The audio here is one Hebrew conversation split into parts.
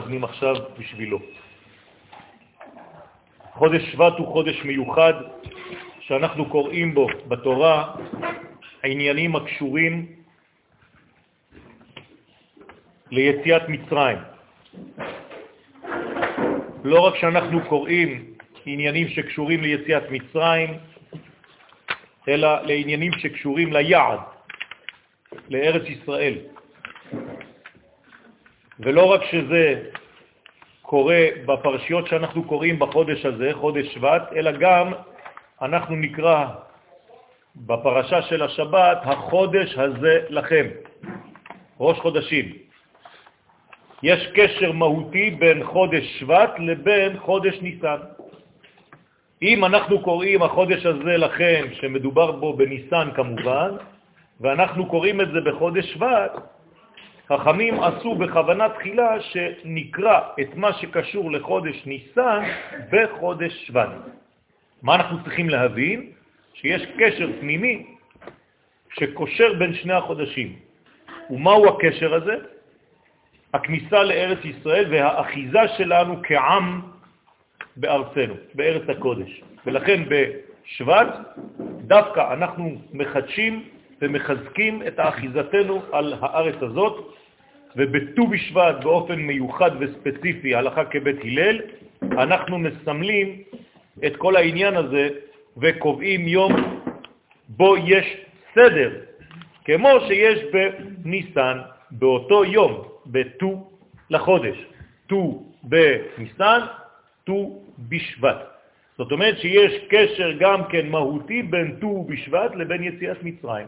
מתכוונים עכשיו בשבילו. חודש שבט הוא חודש מיוחד שאנחנו קוראים בו בתורה העניינים הקשורים ליציאת מצרים. לא רק שאנחנו קוראים עניינים שקשורים ליציאת מצרים, אלא לעניינים שקשורים ליעד, לארץ ישראל. ולא רק שזה קורה בפרשיות שאנחנו קוראים בחודש הזה, חודש שבט, אלא גם אנחנו נקרא בפרשה של השבת, החודש הזה לכם, ראש חודשים. יש קשר מהותי בין חודש שבט לבין חודש ניסן. אם אנחנו קוראים החודש הזה לכם, שמדובר בו בניסן כמובן, ואנחנו קוראים את זה בחודש שבט, חכמים עשו בכוונה תחילה שנקרא את מה שקשור לחודש ניסן בחודש שבט. מה אנחנו צריכים להבין? שיש קשר פנימי שקושר בין שני החודשים. ומהו הקשר הזה? הכניסה לארץ ישראל והאחיזה שלנו כעם בארצנו, בארץ הקודש. ולכן בשבט דווקא אנחנו מחדשים ומחזקים את האחיזתנו על הארץ הזאת, ובט"ו בשבט באופן מיוחד וספציפי, הלכה כבית הלל, אנחנו מסמלים את כל העניין הזה וקובעים יום בו יש סדר, כמו שיש בניסן, באותו יום, בט"ו לחודש, ט"ו בניסן, ט"ו בשבט. זאת אומרת שיש קשר גם כן מהותי בין ט"ו בשבט לבין יציאת מצרים.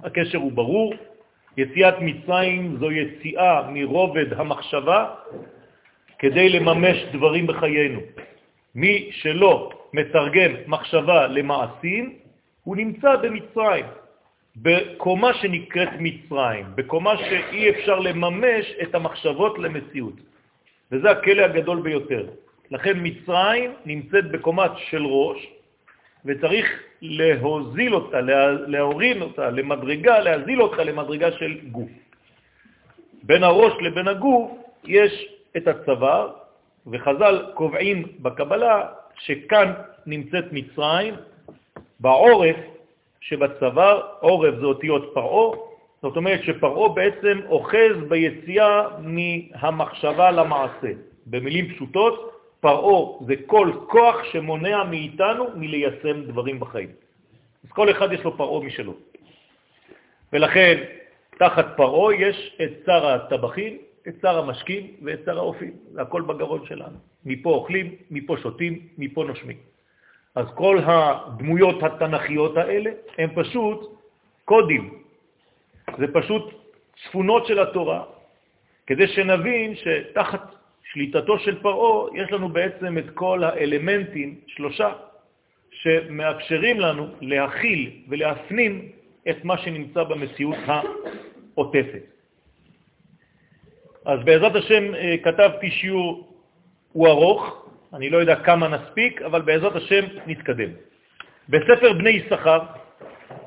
הקשר הוא ברור, יציאת מצרים זו יציאה מרובד המחשבה כדי לממש דברים בחיינו. מי שלא מתרגם מחשבה למעשים, הוא נמצא במצרים, בקומה שנקראת מצרים, בקומה שאי אפשר לממש את המחשבות למציאות. וזה הכלא הגדול ביותר. לכן מצרים נמצאת בקומה של ראש, וצריך להוזיל אותה, להוריד אותה למדרגה, להזיל אותה למדרגה של גוף. בין הראש לבין הגוף יש את הצוואר, וחז"ל קובעים בקבלה שכאן נמצאת מצרים, בעורף שבצוואר, עורף זה אותיות פרעה, זאת אומרת שפרעה בעצם אוחז ביציאה מהמחשבה למעשה. במילים פשוטות, פרעה זה כל כוח שמונע מאיתנו מליישם דברים בחיים. אז כל אחד יש לו פרעה משלו. ולכן, תחת פרעה יש את שר הטבחים, את שר המשקים ואת שר האופים. זה הכל בגרון שלנו. מפה אוכלים, מפה שותים, מפה נושמים. אז כל הדמויות התנכיות האלה הם פשוט קודים. זה פשוט צפונות של התורה, כדי שנבין שתחת שליטתו של פרעה, יש לנו בעצם את כל האלמנטים, שלושה, שמאפשרים לנו להכיל ולהפנים את מה שנמצא במציאות העוטפת. אז בעזרת השם אה, כתבתי שיעור, הוא ארוך, אני לא יודע כמה נספיק, אבל בעזרת השם נתקדם. בספר בני יששכר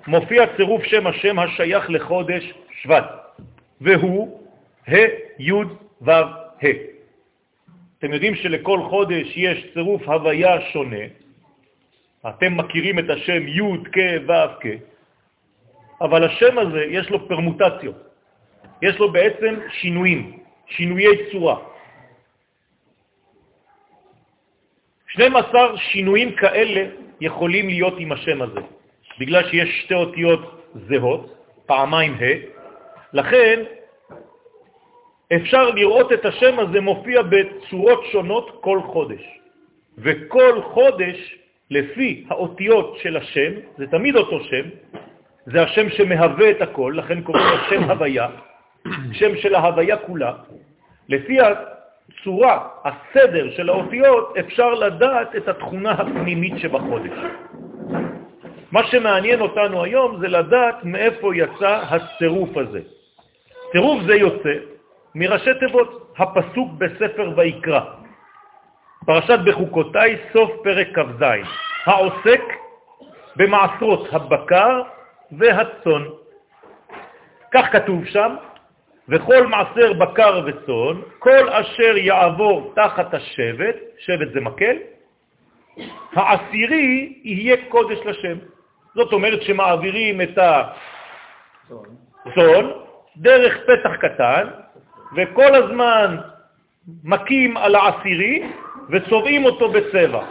מופיע צירוף שם השם השייך לחודש שבט, והוא ה' י' ו' ה'. אתם יודעים שלכל חודש יש צירוף הוויה שונה. אתם מכירים את השם י' כ' ו' כ', אבל השם הזה יש לו פרמוטציות. יש לו בעצם שינויים, שינויי צורה. 12 שינויים כאלה יכולים להיות עם השם הזה, בגלל שיש שתי אותיות זהות, פעמיים ה', לכן אפשר לראות את השם הזה מופיע בצורות שונות כל חודש. וכל חודש, לפי האותיות של השם, זה תמיד אותו שם, זה השם שמהווה את הכל, לכן קוראים לו שם הוויה, שם של ההוויה כולה. לפי הצורה, הסדר של האותיות, אפשר לדעת את התכונה הפנימית שבחודש. מה שמעניין אותנו היום זה לדעת מאיפה יצא הצירוף הזה. צירוף זה יוצא מראשי תיבות, הפסוק בספר ויקרא, פרשת בחוקותיי, סוף פרק כ"ז, העוסק במעשרות הבקר והצאן. כך כתוב שם, וכל מעשר בקר וצאן, כל אשר יעבור תחת השבט, שבט זה מקל, העשירי יהיה קודש לשם. זאת אומרת שמעבירים את הצאן דרך פתח קטן, וכל הזמן מקים על העשירי וצובעים אותו בצבע.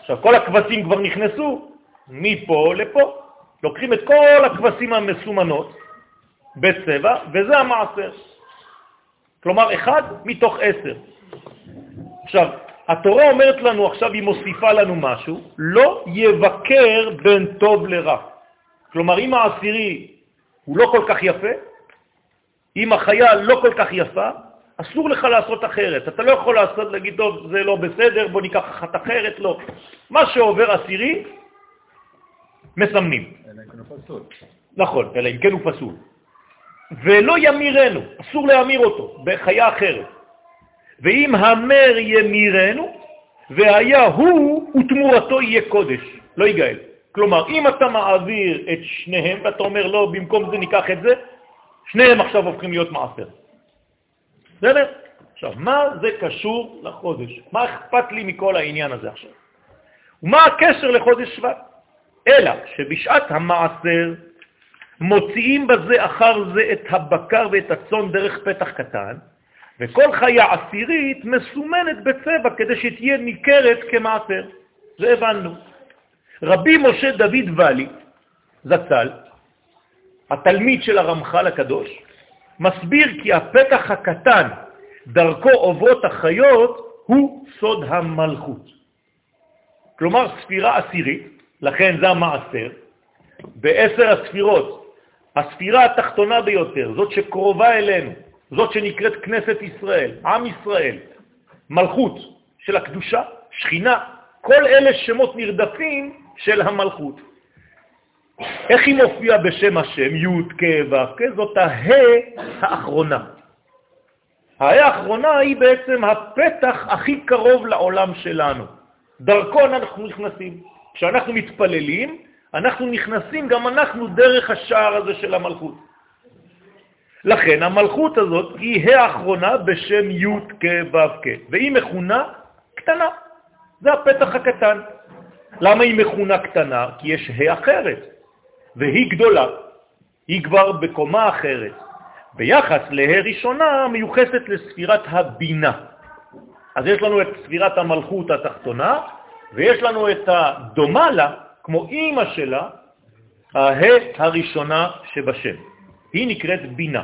עכשיו, כל הכבשים כבר נכנסו מפה לפה. לוקחים את כל הכבשים המסומנות בצבע, וזה המעשר. כלומר, אחד מתוך עשר. עכשיו, התורה אומרת לנו עכשיו, היא מוסיפה לנו משהו, לא יבקר בין טוב לרע. כלומר, אם העשירי הוא לא כל כך יפה, אם החיה לא כל כך יפה, אסור לך לעשות אחרת. אתה לא יכול לעשות, להגיד, טוב, זה לא בסדר, בוא ניקח אחת אחרת, לא. מה שעובר עשירי, מסמנים. אלא אם כן הוא פסול. נכון, אלא אם כן הוא פסול. ולא ימירנו, אסור להמיר אותו בחיה אחרת. ואם המר ימירנו, והיה הוא ותמורתו יהיה קודש, לא יגאל. כלומר, אם אתה מעביר את שניהם ואתה אומר, לא, במקום זה ניקח את זה, שניהם עכשיו הופכים להיות מעשר. בסדר? עכשיו, מה זה קשור לחודש? מה אכפת לי מכל העניין הזה עכשיו? ומה הקשר לחודש שבט? אלא שבשעת המעשר מוציאים בזה אחר זה את הבקר ואת הצאן דרך פתח קטן, וכל חיה עשירית מסומנת בצבע כדי שתהיה ניכרת כמעשר. זה הבנו. רבי משה דוד ואלי, זצ"ל, התלמיד של הרמח"ל הקדוש, מסביר כי הפתח הקטן דרכו עוברות החיות הוא סוד המלכות. כלומר, ספירה עשירית, לכן זה המעשר, בעשר הספירות, הספירה התחתונה ביותר, זאת שקרובה אלינו, זאת שנקראת כנסת ישראל, עם ישראל, מלכות של הקדושה, שכינה, כל אלה שמות נרדפים של המלכות. איך היא מופיעה בשם השם, י' כ' ו' זאת הה האחרונה. הה האחרונה היא בעצם הפתח הכי קרוב לעולם שלנו. דרכו אנחנו נכנסים. כשאנחנו מתפללים, אנחנו נכנסים גם אנחנו דרך השער הזה של המלכות. לכן המלכות הזאת היא האחרונה בשם י' כ' ו' כ', והיא מכונה קטנה. זה הפתח הקטן. למה היא מכונה קטנה? כי יש ה' אחרת. והיא גדולה, היא כבר בקומה אחרת. ביחס לה' ראשונה מיוחסת לספירת הבינה. אז יש לנו את ספירת המלכות התחתונה, ויש לנו את הדומה לה, כמו אימא שלה, הה הראשונה שבשם. היא נקראת בינה,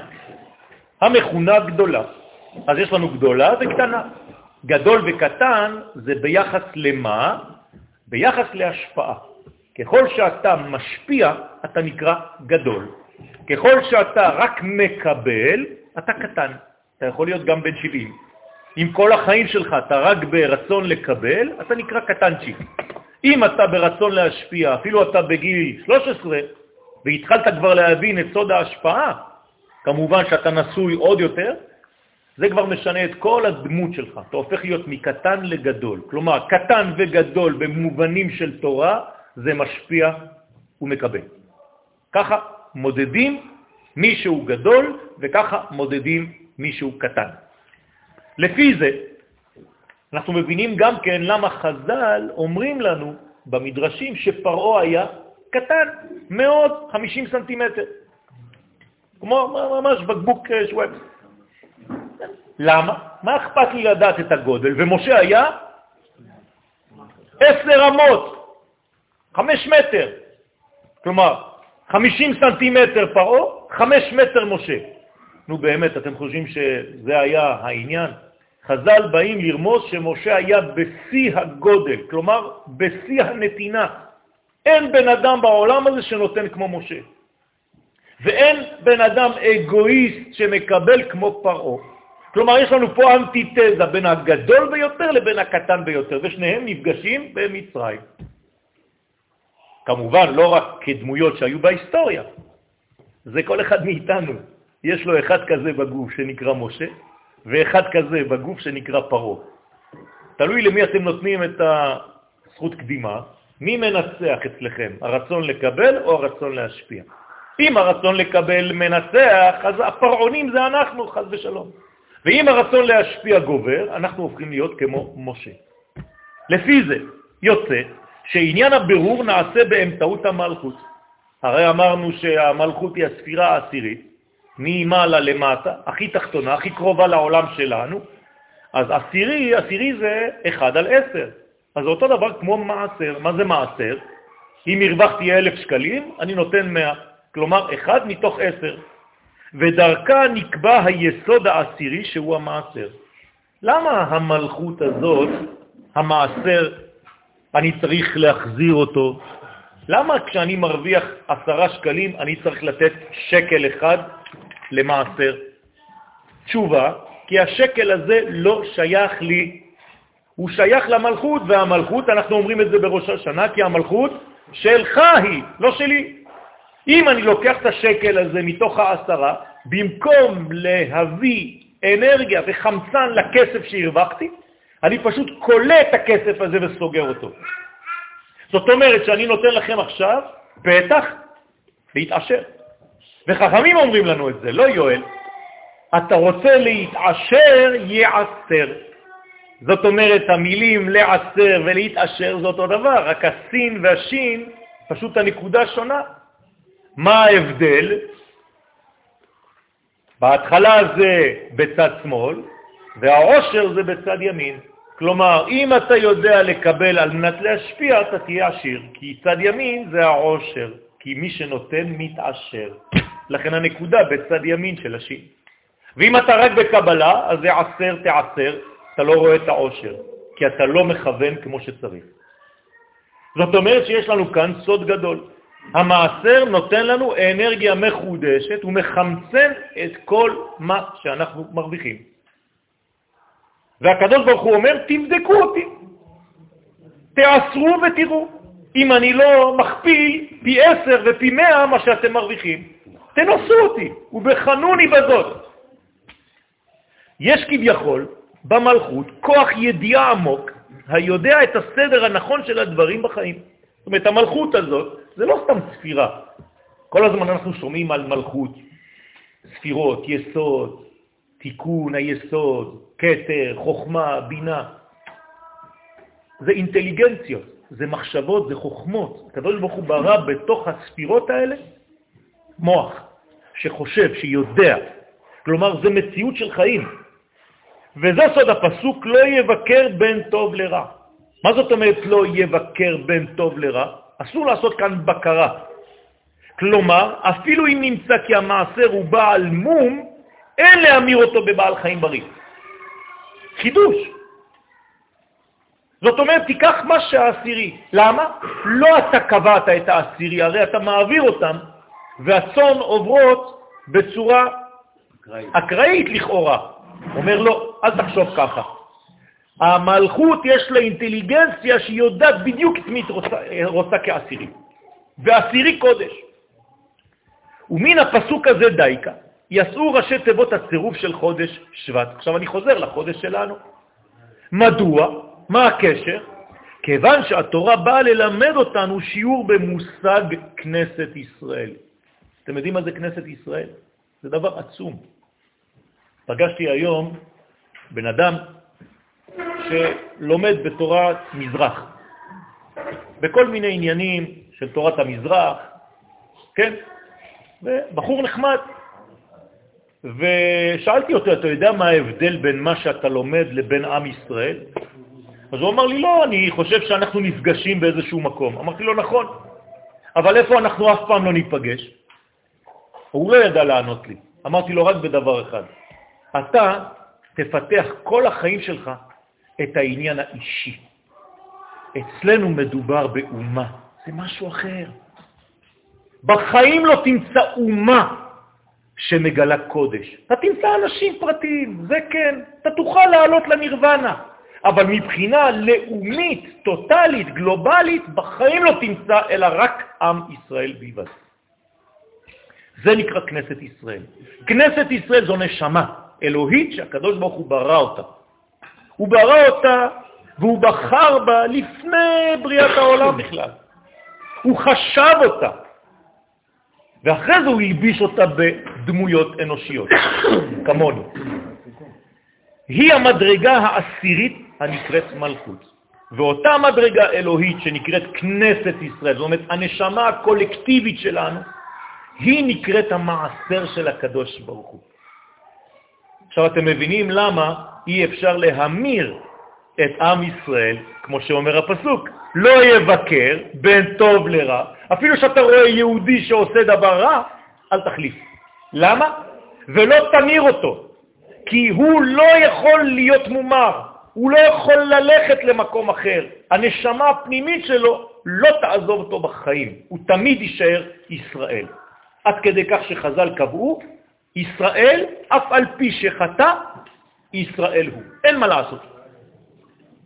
המכונה גדולה. אז יש לנו גדולה וקטנה. גדול וקטן זה ביחס למה? ביחס להשפעה. ככל שאתה משפיע, אתה נקרא גדול. ככל שאתה רק מקבל, אתה קטן. אתה יכול להיות גם בן 70. אם כל החיים שלך אתה רק ברצון לקבל, אתה נקרא קטנצ'יק. אם אתה ברצון להשפיע, אפילו אתה בגיל 13, והתחלת כבר להבין את סוד ההשפעה, כמובן שאתה נשוי עוד יותר, זה כבר משנה את כל הדמות שלך. אתה הופך להיות מקטן לגדול. כלומר, קטן וגדול במובנים של תורה, זה משפיע ומקבל. ככה מודדים מישהו גדול, וככה מודדים מישהו קטן. לפי זה, אנחנו מבינים גם כן למה חז"ל אומרים לנו במדרשים שפרעו היה קטן מאוד, 50 סנטימטר. כמו ממש בקבוק אה, שוואפס. למה? מה אכפת לי לדעת את הגודל? ומשה היה עשר אמות, חמש מטר. כלומר, חמישים סנטימטר פרעה, חמש מטר משה. נו באמת, אתם חושבים שזה היה העניין? חז"ל באים לרמוז שמשה היה בשיא הגודל, כלומר בשיא הנתינה. אין בן אדם בעולם הזה שנותן כמו משה. ואין בן אדם אגואיסט שמקבל כמו פרעה. כלומר, יש לנו פה אנטיתזה בין הגדול ביותר לבין הקטן ביותר, ושניהם נפגשים במצרים. כמובן, לא רק כדמויות שהיו בהיסטוריה, זה כל אחד מאיתנו. יש לו אחד כזה בגוף שנקרא משה, ואחד כזה בגוף שנקרא פרו. תלוי למי אתם נותנים את הזכות קדימה, מי מנצח אצלכם, הרצון לקבל או הרצון להשפיע. אם הרצון לקבל מנצח, אז הפרעונים זה אנחנו, חז ושלום. ואם הרצון להשפיע גובר, אנחנו הופכים להיות כמו משה. לפי זה יוצא שעניין הבירור נעשה באמצעות המלכות. הרי אמרנו שהמלכות היא הספירה העשירית, ממעלה למטה, הכי תחתונה, הכי קרובה לעולם שלנו, אז עשירי, עשירי זה 1 על 10. אז אותו דבר כמו מעשר. מה זה מעשר? אם הרווחתי 1,000 שקלים, אני נותן 100, כלומר 1 מתוך 10. ודרכה נקבע היסוד העשירי שהוא המעשר. למה המלכות הזאת, המעשר, אני צריך להחזיר אותו? למה כשאני מרוויח עשרה שקלים אני צריך לתת שקל אחד למעשר? תשובה, כי השקל הזה לא שייך לי, הוא שייך למלכות, והמלכות, אנחנו אומרים את זה בראש השנה, כי המלכות שלך היא, לא שלי. אם אני לוקח את השקל הזה מתוך העשרה, במקום להביא אנרגיה וחמצן לכסף שהרווחתי, אני פשוט קולה את הכסף הזה וסוגר אותו. זאת אומרת שאני נותן לכם עכשיו פתח להתעשר. וחכמים אומרים לנו את זה, לא יואל. אתה רוצה להתעשר, יעשר. זאת אומרת, המילים לעשר ולהתעשר זה אותו דבר, רק הסין והשין, פשוט הנקודה שונה. מה ההבדל? בהתחלה זה בצד שמאל, והעושר זה בצד ימין. כלומר, אם אתה יודע לקבל על מנת להשפיע, אתה תהיה עשיר, כי צד ימין זה העושר, כי מי שנותן מתעשר. לכן הנקודה בצד ימין של השין. ואם אתה רק בקבלה, אז זה עשר תעשר, אתה לא רואה את העושר, כי אתה לא מכוון כמו שצריך. זאת אומרת שיש לנו כאן סוד גדול. המעשר נותן לנו אנרגיה מחודשת ומחמצן את כל מה שאנחנו מרוויחים. והקדוש ברוך הוא אומר, תבדקו אותי, תעשרו ותראו. אם אני לא מכפיל פי עשר ופי מאה מה שאתם מרוויחים, תנסו אותי, ובחנוני בזאת. יש כביכול במלכות כוח ידיעה עמוק היודע את הסדר הנכון של הדברים בחיים. זאת אומרת, המלכות הזאת זה לא סתם ספירה. כל הזמן אנחנו שומעים על מלכות, ספירות, יסוד, תיקון היסוד, קטר, חוכמה, בינה. זה אינטליגנציות, זה מחשבות, זה חוכמות. הקדוש ברוך הוא ברא בתוך הספירות האלה מוח שחושב, שיודע. כלומר, זה מציאות של חיים. וזה סוד הפסוק, לא יבקר בין טוב לרע. מה זאת אומרת לא יבקר בין טוב לרע? אסור לעשות כאן בקרה. כלומר, אפילו אם נמצא כי המעשר הוא בעל מום, אין להמיר אותו בבעל חיים בריא. חידוש. זאת אומרת, תיקח מה שהעשירי. למה? לא אתה קבעת את העשירי, הרי אתה מעביר אותם, והצון עוברות בצורה אקראית לכאורה. אומר לו, אל תחשוב ככה. המלכות יש לה אינטליגנציה שהיא יודעת בדיוק את מי רוצה, רוצה כעשירי. ועשירי קודש. ומן הפסוק הזה דייקה, יסעו ראשי תיבות הצירוף של חודש שבט. עכשיו אני חוזר לחודש שלנו. מדוע? מה הקשר? כיוון שהתורה באה ללמד אותנו שיעור במושג כנסת ישראל. אתם יודעים מה זה כנסת ישראל? זה דבר עצום. פגשתי היום בן אדם שלומד בתורת מזרח, בכל מיני עניינים של תורת המזרח, כן? בחור נחמד. ושאלתי אותו, אתה יודע מה ההבדל בין מה שאתה לומד לבין עם ישראל? אז הוא אמר לי, לא, אני חושב שאנחנו נפגשים באיזשהו מקום. אמרתי לו, נכון, אבל איפה אנחנו אף פעם לא ניפגש? הוא לא ידע לענות לי. אמרתי לו רק בדבר אחד, אתה תפתח כל החיים שלך את העניין האישי. אצלנו מדובר באומה, זה משהו אחר. בחיים לא תמצא אומה שמגלה קודש. אתה תמצא אנשים פרטיים, זה כן, אתה תוכל לעלות לנירוונה, אבל מבחינה לאומית, טוטלית, גלובלית, בחיים לא תמצא, אלא רק עם ישראל בלבד. זה נקרא כנסת ישראל. כנסת ישראל זו נשמה אלוהית שהקדוש ברוך הוא ברא אותה. הוא ברא אותה והוא בחר בה לפני בריאת העולם בכלל. הוא חשב אותה. ואחרי זה הוא ילביש אותה בדמויות אנושיות, כמונו. היא המדרגה העשירית הנקראת מלכות. ואותה מדרגה אלוהית שנקראת כנסת ישראל, זאת אומרת, הנשמה הקולקטיבית שלנו, היא נקראת המעשר של הקדוש ברוך הוא. עכשיו אתם מבינים למה אי אפשר להמיר את עם ישראל, כמו שאומר הפסוק, לא יבקר בין טוב לרע. אפילו שאתה רואה יהודי שעושה דבר רע, אל תחליף. למה? ולא תמיר אותו, כי הוא לא יכול להיות מומר, הוא לא יכול ללכת למקום אחר. הנשמה הפנימית שלו לא תעזוב אותו בחיים, הוא תמיד יישאר ישראל. עד כדי כך שחז"ל קבעו, ישראל, אף על פי שחטא, ישראל הוא. אין מה לעשות.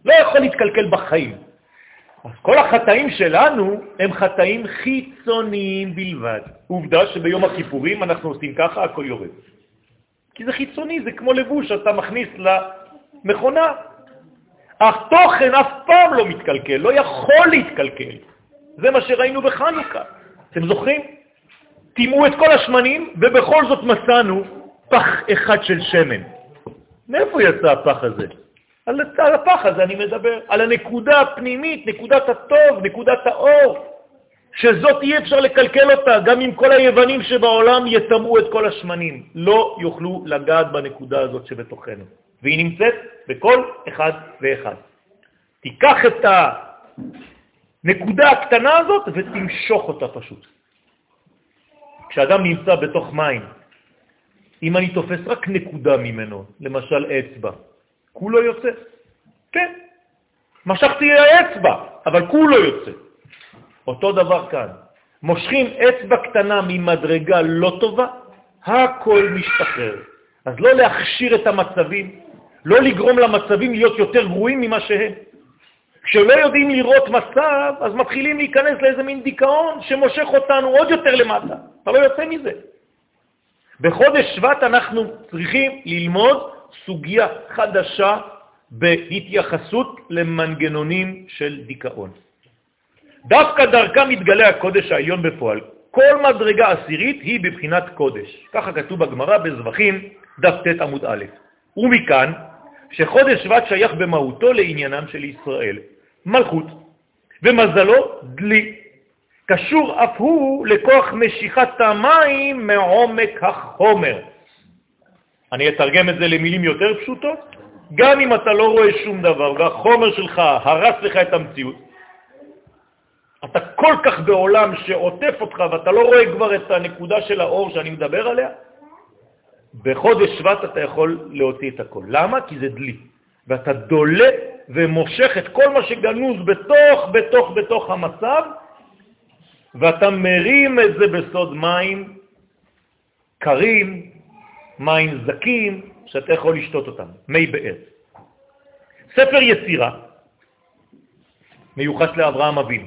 לא יכול להתקלקל בחיים. אז כל החטאים שלנו הם חטאים חיצוניים בלבד. עובדה שביום הכיפורים אנחנו עושים ככה, הכל יורד. כי זה חיצוני, זה כמו לבוש שאתה מכניס למכונה. אך תוכן אף פעם לא מתקלקל, לא יכול להתקלקל. זה מה שראינו בחנוכה. אתם זוכרים? טימאו את כל השמנים, ובכל זאת מצאנו פח אחד של שמן. מאיפה יצא הפח הזה? על, על הפח הזה אני מדבר, על הנקודה הפנימית, נקודת הטוב, נקודת האור, שזאת אי אפשר לקלקל אותה, גם אם כל היוונים שבעולם יטמאו את כל השמנים, לא יוכלו לגעת בנקודה הזאת שבתוכנו. והיא נמצאת בכל אחד ואחד. תיקח את הנקודה הקטנה הזאת ותמשוך אותה פשוט. כשאדם נמצא בתוך מים, אם אני תופס רק נקודה ממנו, למשל אצבע, כולו יוצא. כן, משכתי האצבע, אבל כולו יוצא. אותו דבר כאן. מושכים אצבע קטנה ממדרגה לא טובה, הכל משתחרר. אז לא להכשיר את המצבים, לא לגרום למצבים להיות יותר גרועים ממה שהם. כשלא יודעים לראות מצב, אז מתחילים להיכנס לאיזה מין דיכאון שמושך אותנו עוד יותר למטה. אתה לא יוצא מזה. בחודש שבט אנחנו צריכים ללמוד סוגיה חדשה בהתייחסות למנגנונים של דיכאון. דווקא דרכה מתגלה הקודש העליון בפועל. כל מדרגה עשירית היא בבחינת קודש. ככה כתוב בגמרא בזבחים, דף ט עמוד א'. ומכאן שחודש שבט שייך במהותו לעניינם של ישראל. מלכות, ומזלו דלי. קשור אף הוא לכוח משיכת המים מעומק החומר. אני אתרגם את זה למילים יותר פשוטות. גם אם אתה לא רואה שום דבר והחומר שלך הרס לך את המציאות, אתה כל כך בעולם שעוטף אותך ואתה לא רואה כבר את הנקודה של האור שאני מדבר עליה, בחודש שבט אתה יכול להוציא את הכל. למה? כי זה דלי. ואתה דולה ומושך את כל מה שגנוז בתוך, בתוך, בתוך המצב, ואתה מרים את זה בסוד מים קרים, מים זקים, שאתה יכול לשתות אותם, מי באר. ספר יצירה מיוחס לאברהם אבינו,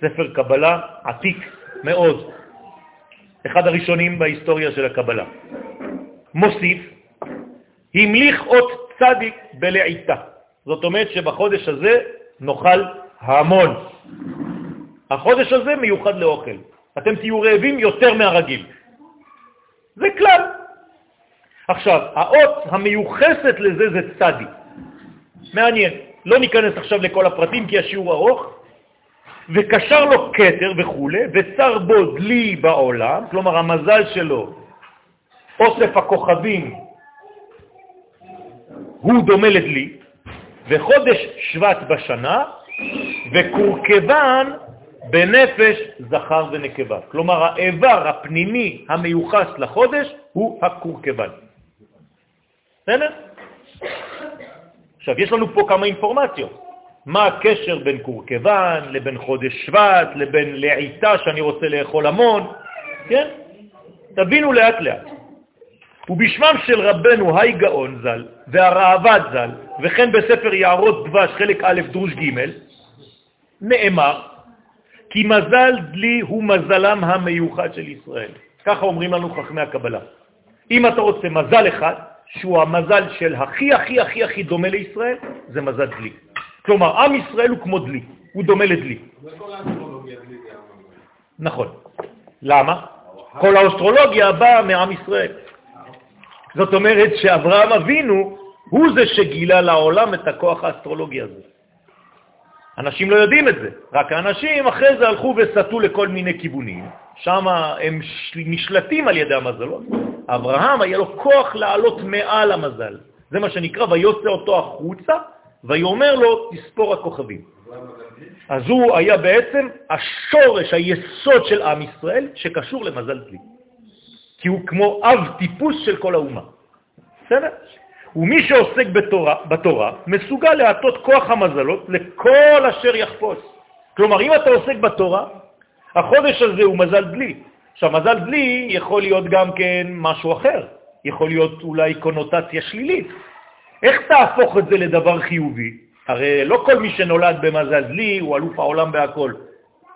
ספר קבלה עתיק מאוד, אחד הראשונים בהיסטוריה של הקבלה. מוסיף, המליך אות צדיק בלעיתה. זאת אומרת שבחודש הזה נאכל המון. החודש הזה מיוחד לאוכל. אתם תהיו רעבים יותר מהרגיל. זה כלל. עכשיו, האות המיוחסת לזה זה צדי. מעניין. לא ניכנס עכשיו לכל הפרטים כי השיעור ארוך. וקשר לו קטר וכו', וצר בו דלי בעולם, כלומר המזל שלו, אוסף הכוכבים, הוא דומה לדלי, וחודש שבט בשנה, וקורכבן בנפש זכר ונקבה. כלומר, האיבר הפנימי המיוחס לחודש הוא הקורכבן. בסדר? עכשיו, יש לנו פה כמה אינפורמציות. מה הקשר בין קורכבן לבין חודש שבט, לבין לעיתה שאני רוצה לאכול המון, כן? תבינו לאט לאט. ובשמם של רבנו היי גאון ז"ל והרעבד ז"ל, וכן בספר יערות דבש חלק א' דרוש ג', נאמר כי מזל דלי הוא מזלם המיוחד של ישראל. ככה אומרים לנו חכמי הקבלה. אם אתה רוצה מזל אחד, שהוא המזל של הכי הכי הכי הכי דומה לישראל, זה מזל דלי. כלומר, עם ישראל הוא כמו דלי, הוא דומה לדלי. נכון. למה? כל האוסטרולוגיה באה מעם ישראל. זאת אומרת שאברהם אבינו הוא זה שגילה לעולם את הכוח האסטרולוגי הזה. אנשים לא יודעים את זה, רק האנשים אחרי זה הלכו וסטו לכל מיני כיוונים, שם הם נשלטים על ידי המזלות. אברהם היה לו כוח לעלות מעל המזל, זה מה שנקרא, ויוצא אותו החוצה, ויאמר לו, תספור הכוכבים. אז הוא היה בעצם השורש, היסוד של עם ישראל, שקשור למזל דלי. כי הוא כמו אב טיפוס של כל האומה. בסדר? ומי שעוסק בתורה, בתורה מסוגל להטות כוח המזלות לכל אשר יחפוץ. כלומר, אם אתה עוסק בתורה, החודש הזה הוא מזל דלי. עכשיו, מזל דלי יכול להיות גם כן משהו אחר, יכול להיות אולי קונוטציה שלילית. איך תהפוך את זה לדבר חיובי? הרי לא כל מי שנולד במזל דלי הוא אלוף העולם בהכל.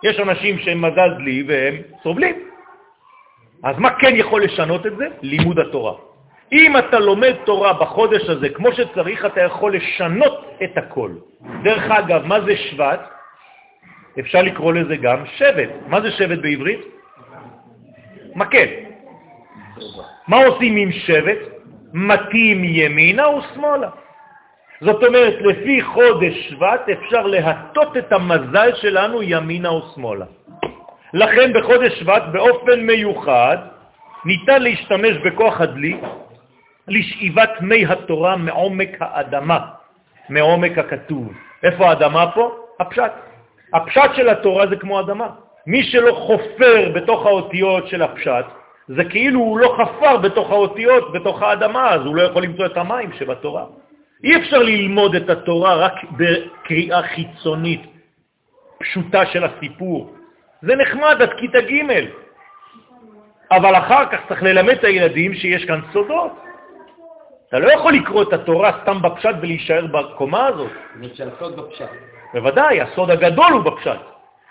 יש אנשים שהם מזל דלי והם סובלים. אז מה כן יכול לשנות את זה? לימוד התורה. אם אתה לומד תורה בחודש הזה כמו שצריך, אתה יכול לשנות את הכל. דרך אגב, מה זה שבט? אפשר לקרוא לזה גם שבט. מה זה שבט בעברית? מקל. מה עושים עם שבט? מתאים ימינה ושמאלה. זאת אומרת, לפי חודש שבט אפשר להטות את המזל שלנו ימינה ושמאלה. לכן בחודש שבט באופן מיוחד ניתן להשתמש בכוח הדלי לשאיבת מי התורה מעומק האדמה, מעומק הכתוב. איפה האדמה פה? הפשט. הפשט של התורה זה כמו אדמה. מי שלא חופר בתוך האותיות של הפשט, זה כאילו הוא לא חפר בתוך האותיות, בתוך האדמה, אז הוא לא יכול למצוא את המים שבתורה. אי אפשר ללמוד את התורה רק בקריאה חיצונית, פשוטה של הסיפור. זה נחמד עד כיתה ג', אבל אחר כך צריך ללמד את הילדים שיש כאן סודות. אתה לא יכול לקרוא את התורה סתם בפשט ולהישאר בקומה הזאת. זה שהסוד בפשט. בוודאי, הסוד הגדול הוא בפשט,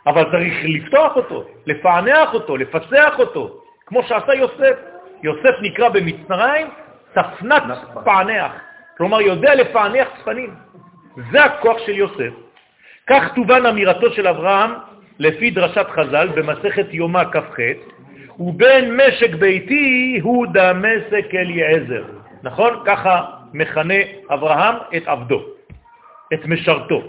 אבל צריך לפתוח אותו, לפענח אותו, לפסח אותו, כמו שעשה יוסף. יוסף נקרא במצרים צפנת פענח, כלומר יודע לפענח צפנים. זה הכוח של יוסף. כך תובן אמירתו של אברהם לפי דרשת חז"ל במסכת יומא כ"ח, ובין משק ביתי הוא דמשק אליעזר. נכון? ככה מכנה אברהם את עבדו, את משרתו.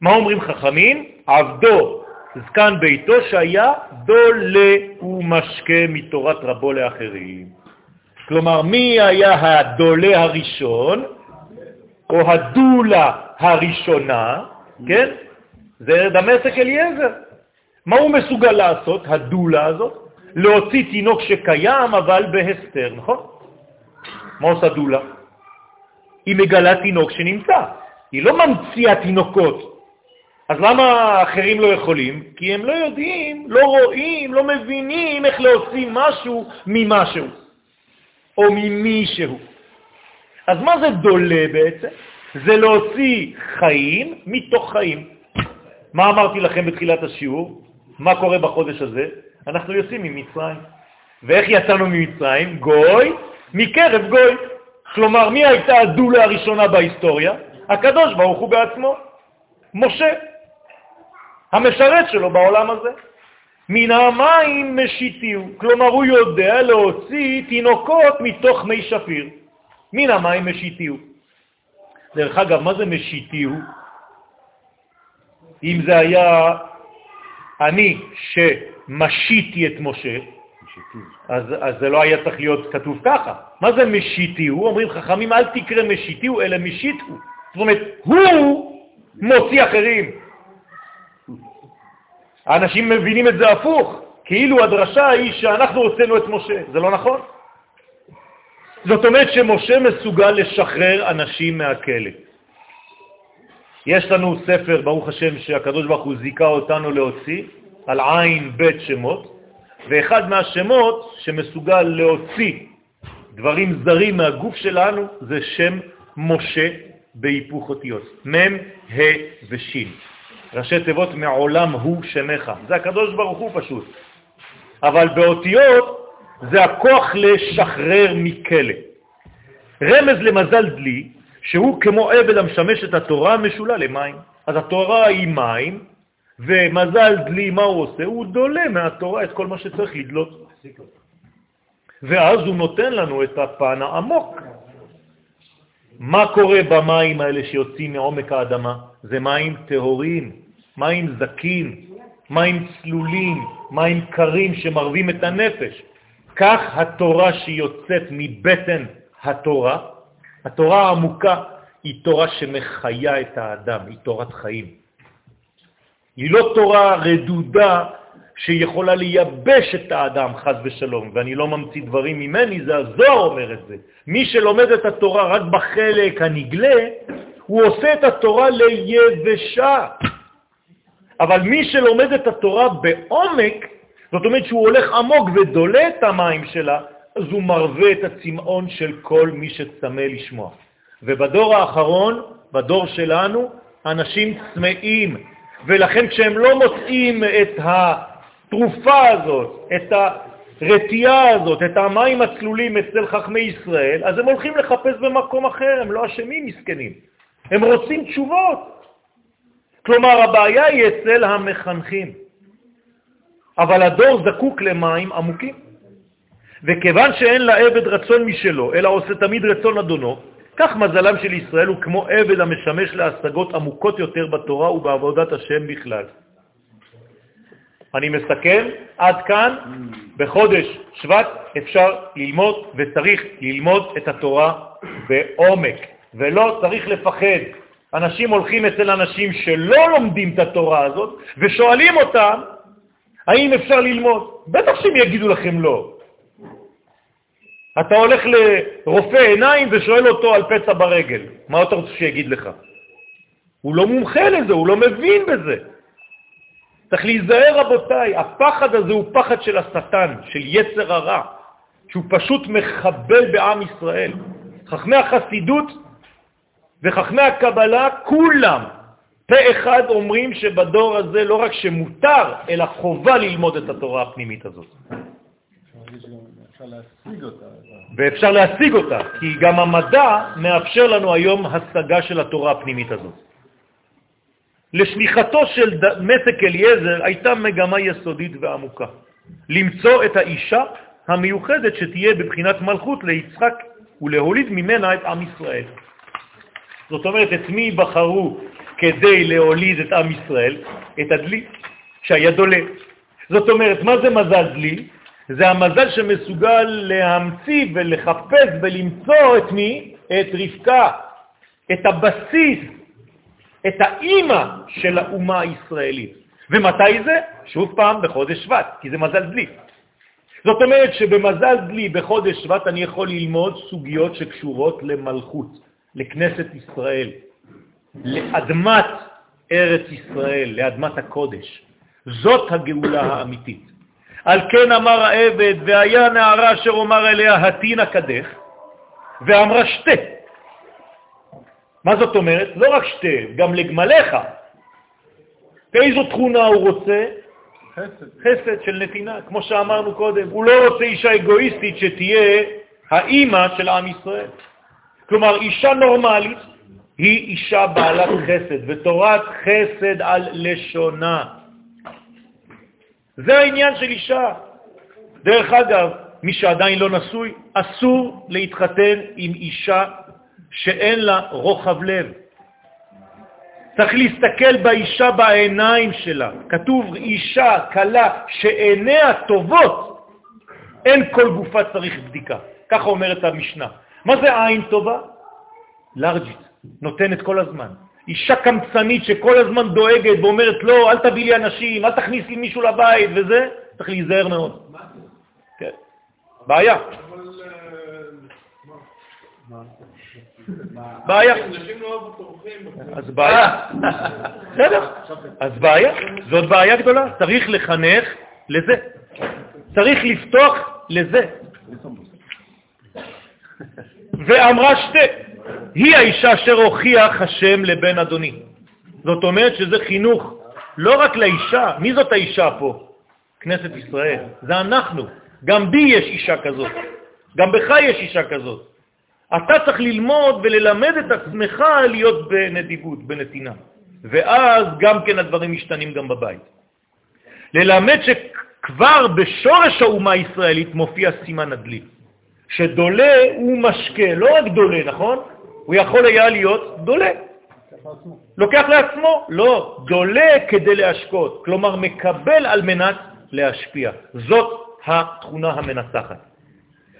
מה אומרים חכמים? עבדו, זקן ביתו שהיה דולה ומשקה מתורת רבו לאחרים. כלומר, מי היה הדולה הראשון, או הדולה הראשונה, כן? זה דמשק אליעזר. מה הוא מסוגל לעשות, הדולה הזאת? להוציא תינוק שקיים, אבל בהסתר, נכון? מה עושה דולה? היא מגלה תינוק שנמצא. היא לא ממציאה תינוקות. אז למה אחרים לא יכולים? כי הם לא יודעים, לא רואים, לא מבינים איך להוציא משהו ממשהו, או ממישהו. אז מה זה דולה בעצם? זה להוציא חיים מתוך חיים. מה אמרתי לכם בתחילת השיעור? מה קורה בחודש הזה? אנחנו יוצאים ממצרים. ואיך יצאנו ממצרים? גוי מקרב גוי. כלומר, מי הייתה הדולה הראשונה בהיסטוריה? הקדוש ברוך הוא בעצמו, משה, המשרת שלו בעולם הזה. מן המים משיתיהו, כלומר הוא יודע להוציא תינוקות מתוך מי שפיר. מן המים משיתיהו. דרך אגב, מה זה משיתיהו? אם זה היה אני שמשיתי את משה, אז, אז זה לא היה צריך להיות כתוב ככה. מה זה משיתיהו? אומרים חכמים, אל תקרא משיתיהו, אלא משיתו. זאת אומרת, הוא מוציא אחרים. האנשים מבינים את זה הפוך, כאילו הדרשה היא שאנחנו הוצאנו את משה. זה לא נכון. זאת אומרת שמשה מסוגל לשחרר אנשים מהכלא. יש לנו ספר, ברוך השם, שהקדוש ברוך הוא זיכה אותנו להוציא, על עין בית שמות, ואחד מהשמות שמסוגל להוציא דברים זרים מהגוף שלנו זה שם משה בהיפוך אותיות, מם, ה ושין. ראשי תיבות מעולם הוא שמך. זה הקדוש ברוך הוא פשוט. אבל באותיות זה הכוח לשחרר מכלא. רמז למזל דלי, שהוא כמו אבל המשמש את התורה, משולה למים. אז התורה היא מים, ומזל דלי, מה הוא עושה? הוא דולה מהתורה את כל מה שצריך לדלות. ואז הוא נותן לנו את הפן העמוק. מה קורה במים האלה שיוצאים מעומק האדמה? זה מים טהורים, מים זקים, מים צלולים, מים קרים שמרבים את הנפש. כך התורה שיוצאת מבטן התורה, התורה העמוקה, היא תורה שמחיה את האדם, היא תורת חיים. היא לא תורה רדודה שיכולה לייבש את האדם, חז ושלום, ואני לא ממציא דברים ממני, זה הזוהר אומר את זה. מי שלומד את התורה רק בחלק הנגלה, הוא עושה את התורה ליבשה. אבל מי שלומד את התורה בעומק, זאת אומרת שהוא הולך עמוק ודולה את המים שלה, אז הוא מרווה את הצמאון של כל מי שצמא לשמוע. ובדור האחרון, בדור שלנו, אנשים צמאים, ולכן כשהם לא מוצאים את התרופה הזאת, את הרתיעה הזאת, את המים הצלולים אצל חכמי ישראל, אז הם הולכים לחפש במקום אחר, הם לא אשמים מסכנים. הם רוצים תשובות. כלומר, הבעיה היא אצל המחנכים. אבל הדור זקוק למים עמוקים. וכיוון שאין לעבד רצון משלו, אלא עושה תמיד רצון אדונו, כך מזלם של ישראל הוא כמו עבד המשמש להשגות עמוקות יותר בתורה ובעבודת השם בכלל. אני מסכם, עד כאן, בחודש שבט אפשר ללמוד וצריך ללמוד את התורה בעומק, ולא צריך לפחד. אנשים הולכים אצל אנשים שלא לומדים את התורה הזאת ושואלים אותם האם אפשר ללמוד. בטח שהם יגידו לכם לא. אתה הולך לרופא עיניים ושואל אותו על פצע ברגל, מה אתה רוצה שיגיד לך? הוא לא מומחה לזה, הוא לא מבין בזה. צריך להיזהר, רבותיי, הפחד הזה הוא פחד של השטן, של יצר הרע, שהוא פשוט מחבל בעם ישראל. חכמי החסידות וחכמי הקבלה, כולם פה אחד אומרים שבדור הזה לא רק שמותר, אלא חובה ללמוד את התורה הפנימית הזאת. ואפשר להשיג אותה, כי גם המדע מאפשר לנו היום השגה של התורה הפנימית הזאת. לשליחתו של מסק אליעזר הייתה מגמה יסודית ועמוקה, למצוא את האישה המיוחדת שתהיה בבחינת מלכות ליצחק ולהוליד ממנה את עם ישראל. זאת אומרת, את מי בחרו כדי להוליד את עם ישראל? את הדלי, שהיה דולה. זאת אומרת, מה זה מזל דלי? זה המזל שמסוגל להמציא ולחפש ולמצוא את מי? את רבקה, את הבסיס, את האימא של האומה הישראלית. ומתי זה? שוב פעם בחודש שבט, כי זה מזל דלי. זאת אומרת שבמזל דלי בחודש שבט אני יכול ללמוד סוגיות שקשורות למלכות, לכנסת ישראל, לאדמת ארץ ישראל, לאדמת הקודש. זאת הגאולה האמיתית. על כן אמר העבד, והיה נערה אשר אומר אליה, התינה קדך, ואמרה שתה. מה זאת אומרת? לא רק שתה, גם לגמליך. באיזו תכונה הוא רוצה? חסד. חסד של נתינה, כמו שאמרנו קודם. הוא לא רוצה אישה אגואיסטית שתהיה האימא של עם ישראל. כלומר, אישה נורמלית היא אישה בעלת חסד, ותורת חסד על לשונה. זה העניין של אישה. דרך אגב, מי שעדיין לא נשוי, אסור להתחתן עם אישה שאין לה רוחב לב. צריך להסתכל באישה בעיניים שלה. כתוב אישה קלה שעיניה טובות, אין כל גופה צריך בדיקה. ככה אומרת המשנה. מה זה עין טובה? לארג'ית, נותנת כל הזמן. אישה קמצנית שכל הזמן דואגת ואומרת, לא, אל תביא לי אנשים, אל תכניס לי מישהו לבית וזה, צריך להיזהר מאוד. כן. בעיה. בעיה. אז בעיה. בסדר, אז בעיה. זאת בעיה גדולה. צריך לחנך לזה. צריך לפתוח לזה. ואמרה שתי. היא האישה אשר הוכיח השם לבן אדוני. זאת אומרת שזה חינוך לא רק לאישה, מי זאת האישה פה? כנסת ישראל, זה אנחנו. גם בי יש אישה כזאת, גם בך יש אישה כזאת. אתה צריך ללמוד וללמד את עצמך להיות בנדיבות, בנתינה. ואז גם כן הדברים משתנים גם בבית. ללמד שכבר בשורש האומה הישראלית מופיע סימן הדלי, שדולה הוא משקה, לא רק דולה, נכון? הוא יכול היה להיות דולה. לוקח לעצמו, לא, דולה כדי להשקות, כלומר מקבל על מנת להשפיע. זאת התכונה המנצחת.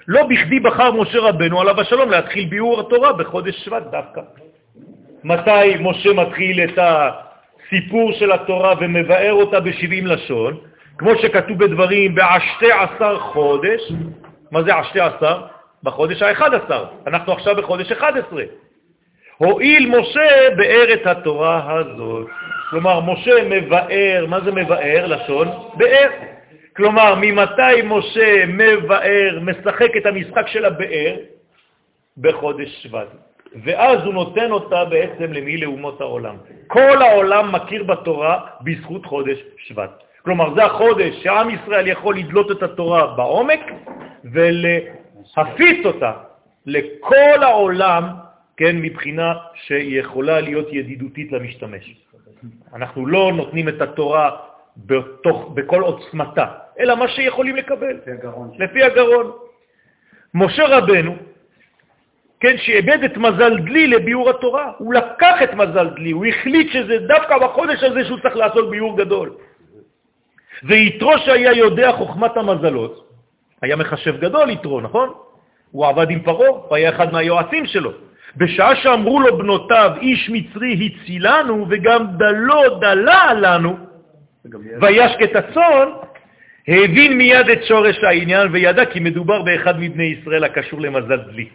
לא בכדי בחר משה רבנו עליו השלום להתחיל ביאור התורה בחודש שבט דווקא. מתי משה מתחיל את הסיפור של התורה ומבאר אותה ב-70 לשון? כמו שכתוב בדברים, בעשתי עשר חודש. מה זה עשתי עשר? בחודש ה-11. אנחנו עכשיו בחודש 11. הואיל משה באר את התורה הזאת. כלומר, משה מבאר, מה זה מבאר? לשון באר. כלומר, ממתי משה מבאר, משחק את המשחק של הבאר? בחודש שבט. ואז הוא נותן אותה בעצם למי? לאומות העולם. כל העולם מכיר בתורה בזכות חודש שבט. כלומר, זה החודש שעם ישראל יכול לדלות את התורה בעומק ולהפיץ אותה לכל העולם, כן, מבחינה שיכולה להיות ידידותית למשתמש. אנחנו לא נותנים את התורה בתוך, בכל עוצמתה, אלא מה שיכולים לקבל. לפי הגרון. לפי הגרון. משה רבנו, כן, שאיבד את מזל דלי לביאור התורה, הוא לקח את מזל דלי, הוא החליט שזה דווקא בחודש הזה שהוא צריך לעשות ביאור גדול. ויתרו שהיה יודע חוכמת המזלות, היה מחשב גדול יתרו, נכון? הוא עבד עם פרעה, הוא היה אחד מהיועצים שלו. בשעה שאמרו לו בנותיו, איש מצרי הצילנו וגם דלו דלה לנו, וישק את הצאן, הבין מיד את שורש העניין וידע כי מדובר באחד מבני ישראל הקשור למזל דלי.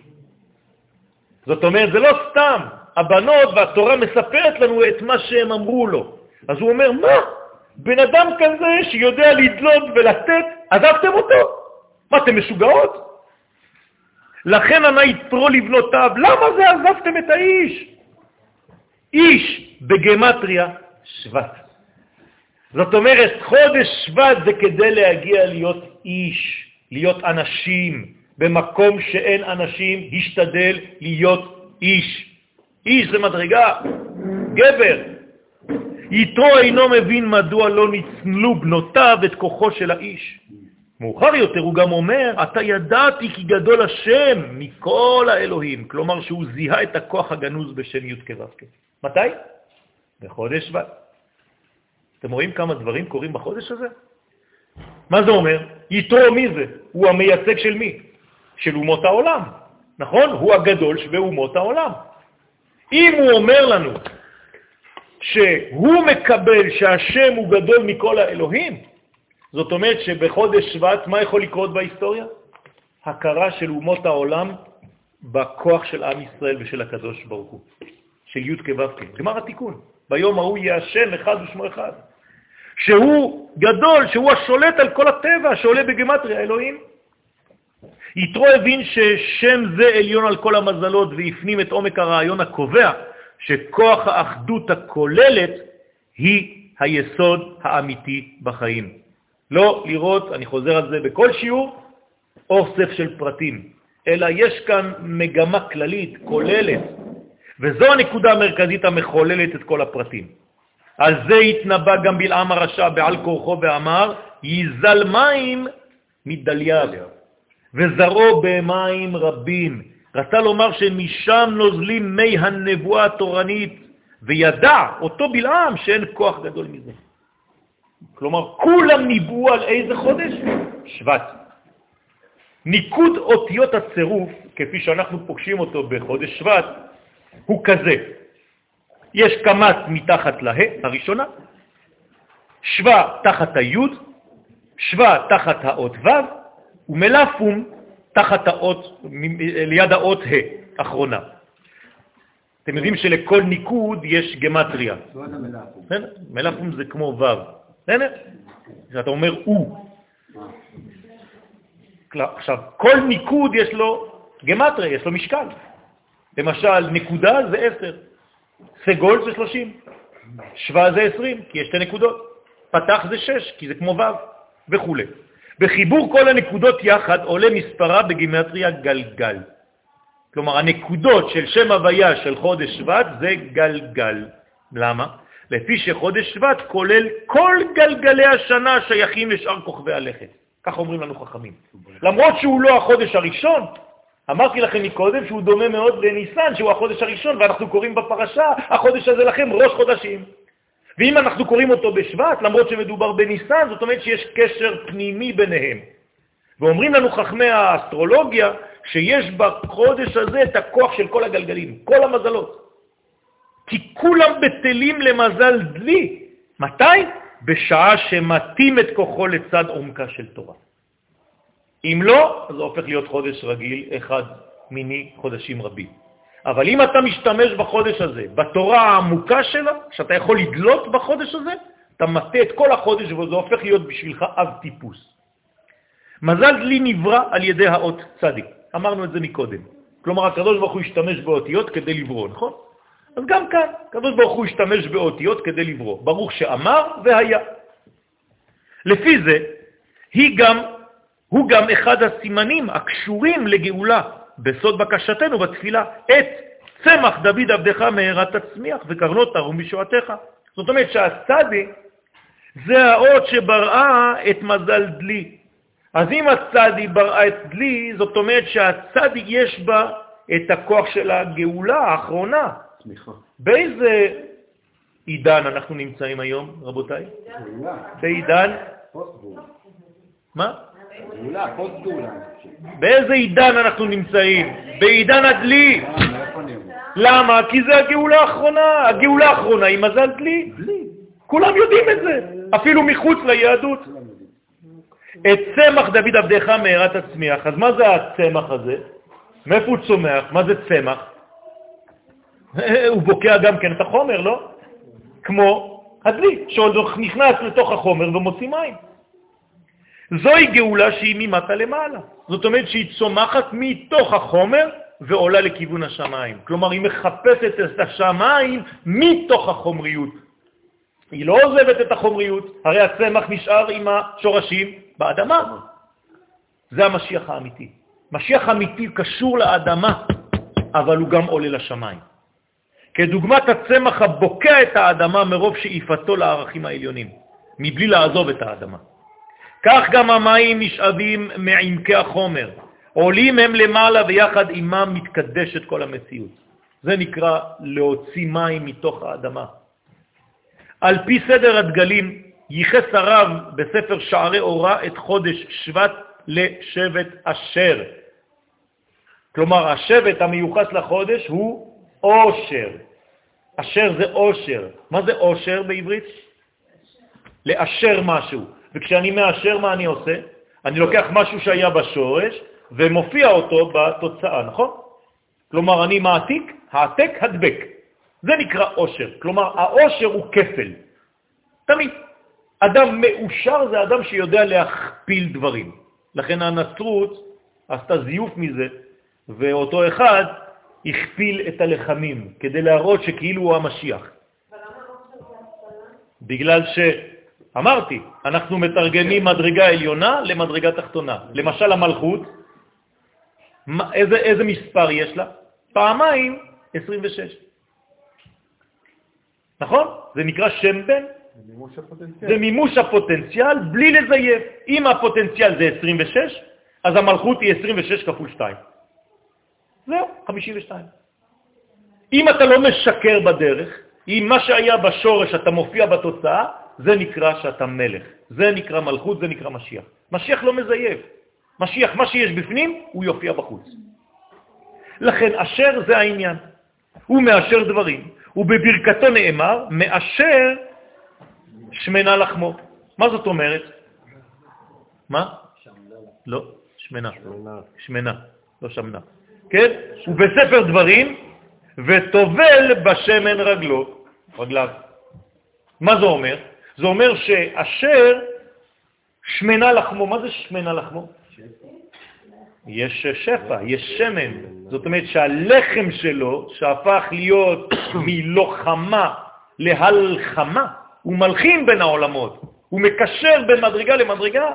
זאת אומרת, זה לא סתם, הבנות והתורה מספרת לנו את מה שהם אמרו לו. אז הוא אומר, מה? בן אדם כזה שיודע לדלות ולתת, עזבתם אותו? מה, אתם משוגעות? לכן ענה יתרו לבנותיו, למה זה עזבתם את האיש? איש בגמטריה שבט. זאת אומרת, חודש שבט זה כדי להגיע להיות איש, להיות אנשים. במקום שאין אנשים, השתדל להיות איש. איש זה מדרגה, גבר. יתרו אינו מבין מדוע לא ניצלו בנותיו את כוחו של האיש. מאוחר יותר הוא גם אומר, אתה ידעתי כי גדול השם מכל האלוהים, כלומר שהוא זיהה את הכוח הגנוז בשם י' כו' מתי? בחודש שבט. אתם רואים כמה דברים קורים בחודש הזה? מה זה אומר? יתרו מי זה? הוא המייצג של מי? של אומות העולם, נכון? הוא הגדול שבאומות העולם. אם הוא אומר לנו שהוא מקבל שהשם הוא גדול מכל האלוהים, זאת אומרת שבחודש שבט, מה יכול לקרות בהיסטוריה? הכרה של אומות העולם בכוח של עם ישראל ושל הקדוש ברוך הוא, של י' כו' גמר התיקון. ביום ההוא יהיה השם אחד ושמו אחד. שהוא גדול, שהוא השולט על כל הטבע, שעולה בגמטריה אלוהים. יתרו הבין ששם זה עליון על כל המזלות והפנים את עומק הרעיון הקובע שכוח האחדות הכוללת היא היסוד האמיתי בחיים. לא לראות, אני חוזר על זה בכל שיעור, אוסף של פרטים, אלא יש כאן מגמה כללית, כוללת, וזו הנקודה המרכזית המחוללת את כל הפרטים. על זה התנבא גם בלעם הרשע בעל כורחו ואמר, ייזל מים מדליית, וזרעו במים רבים. רצה לומר שמשם נוזלים מי הנבואה התורנית, וידע אותו בלעם שאין כוח גדול מזה. כלומר, כולם ניבאו על איזה חודש? שבט. ניקוד אותיות הצירוף, כפי שאנחנו פוגשים אותו בחודש שבט, הוא כזה. יש קמ"ט מתחת לה הראשונה, שווה תחת היוד, שווה תחת האות ו', ומלאפום תחת האות, ליד האות ה', אחרונה. אתם יודעים שלכל ניקוד יש גמטריה. מלאפום זה כמו ו', בסדר? כשאתה אומר הוא. עכשיו, כל ניקוד יש לו גמטריה, יש לו משקל. למשל, נקודה זה עשר. סגול זה 30, שווה זה 20, כי יש שתי נקודות, פתח זה 6, כי זה כמו ו' וכו'. בחיבור כל הנקודות יחד עולה מספרה בגימטריה גלגל. כלומר, הנקודות של שם הוויה של חודש שבט זה גלגל. למה? לפי שחודש שבט כולל כל גלגלי השנה השייכים לשאר כוכבי הלכת. כך אומרים לנו חכמים. למרות שהוא לא החודש הראשון, אמרתי לכם מקודם שהוא דומה מאוד לניסן, שהוא החודש הראשון, ואנחנו קוראים בפרשה, החודש הזה לכם ראש חודשים. ואם אנחנו קוראים אותו בשבט, למרות שמדובר בניסן, זאת אומרת שיש קשר פנימי ביניהם. ואומרים לנו חכמי האסטרולוגיה שיש בחודש הזה את הכוח של כל הגלגלים, כל המזלות. כי כולם בטלים למזל דלי. מתי? בשעה שמתאים את כוחו לצד עומקה של תורה. אם לא, זה הופך להיות חודש רגיל, אחד מיני חודשים רבים. אבל אם אתה משתמש בחודש הזה, בתורה העמוקה שלה, שאתה יכול לדלות בחודש הזה, אתה מטה את כל החודש וזה הופך להיות בשבילך אב טיפוס. מזל דלי נברא על ידי האות צדיק. אמרנו את זה מקודם. כלומר, הקדוש ברוך הוא השתמש באותיות כדי לברוא, נכון? אז גם כאן, הקדוש ברוך הוא השתמש באותיות כדי לברוא. ברוך שאמר והיה. לפי זה, היא גם, הוא גם אחד הסימנים הקשורים לגאולה בסוד בקשתנו בתפילה, את צמח דוד עבדך מהרת תצמיח וקרנות תרום בשועתך. זאת אומרת שהצדי זה האות שבראה את מזל דלי. אז אם הצדי בראה את דלי, זאת אומרת שהצדי יש בה את הכוח של הגאולה האחרונה. סליחה. באיזה עידן אנחנו נמצאים היום, רבותיי? בעידן? מה? באיזה עידן אנחנו נמצאים? בעידן הדלי. למה? כי זה הגאולה האחרונה. הגאולה האחרונה היא מזל דלי. כולם יודעים את זה, אפילו מחוץ ליהדות. את צמח דוד עבדך מהרת הצמיח. אז מה זה הצמח הזה? מאיפה הוא צומח? מה זה צמח? הוא בוקע גם כן את החומר, לא? כמו הדלי, שעוד נכנס לתוך החומר ומוציא מים. זוהי גאולה שהיא ממטה למעלה. זאת אומרת שהיא צומחת מתוך החומר ועולה לכיוון השמיים. כלומר, היא מחפשת את השמיים מתוך החומריות. היא לא עוזבת את החומריות, הרי הצמח נשאר עם השורשים באדמה. זה המשיח האמיתי. משיח אמיתי קשור לאדמה, אבל הוא גם עולה לשמיים. כדוגמת הצמח הבוקע את האדמה מרוב שאיפתו לערכים העליונים, מבלי לעזוב את האדמה. כך גם המים נשאבים מעמקי החומר, עולים הם למעלה ויחד עמם מתקדשת כל המציאות. זה נקרא להוציא מים מתוך האדמה. על פי סדר הדגלים ייחס הרב בספר שערי אורה את חודש שבט לשבט אשר. כלומר, השבט המיוחס לחודש הוא אושר. אשר זה אושר. מה זה אושר בעברית? לאשר משהו. וכשאני מאשר, מה אני עושה? אני לוקח משהו שהיה בשורש ומופיע אותו בתוצאה, נכון? כלומר, אני מעתיק, העתק, הדבק. זה נקרא אושר. כלומר, האושר הוא כפל. תמיד. אדם מאושר זה אדם שיודע להכפיל דברים. לכן הנצרות עשתה זיוף מזה, ואותו אחד הכפיל את הלחמים, כדי להראות שכאילו הוא המשיח. בגלל ש... אמרתי, אנחנו מתרגמים מדרגה עליונה למדרגה תחתונה. למשל המלכות, איזה, איזה מספר יש לה? פעמיים 26. נכון? זה נקרא שם בן. זה מימוש הפוטנציאל בלי לזייף. אם הפוטנציאל זה 26, אז המלכות היא 26 כפול 2. זהו, 52. אם אתה לא משקר בדרך, אם מה שהיה בשורש אתה מופיע בתוצאה, זה נקרא שאתה מלך. זה נקרא מלכות, זה נקרא משיח. משיח לא מזייף. משיח, מה שיש בפנים, הוא יופיע בחוץ. לכן אשר זה העניין. הוא מאשר דברים, ובברכתו נאמר, מאשר שמנה לחמו. מה זאת אומרת? מה? לא, שמנה. שמנה, לא שמנה. כן? ובספר דברים, וטובל בשמן רגלו, רגליו. מה זה אומר? זה אומר שאשר שמנה לחמו, מה זה שמנה לחמו? יש שפע, יש שמן. זאת אומרת שהלחם שלו, שהפך להיות מלוחמה להלחמה, הוא מלחין בין העולמות, הוא מקשר בין מדרגה למדרגה,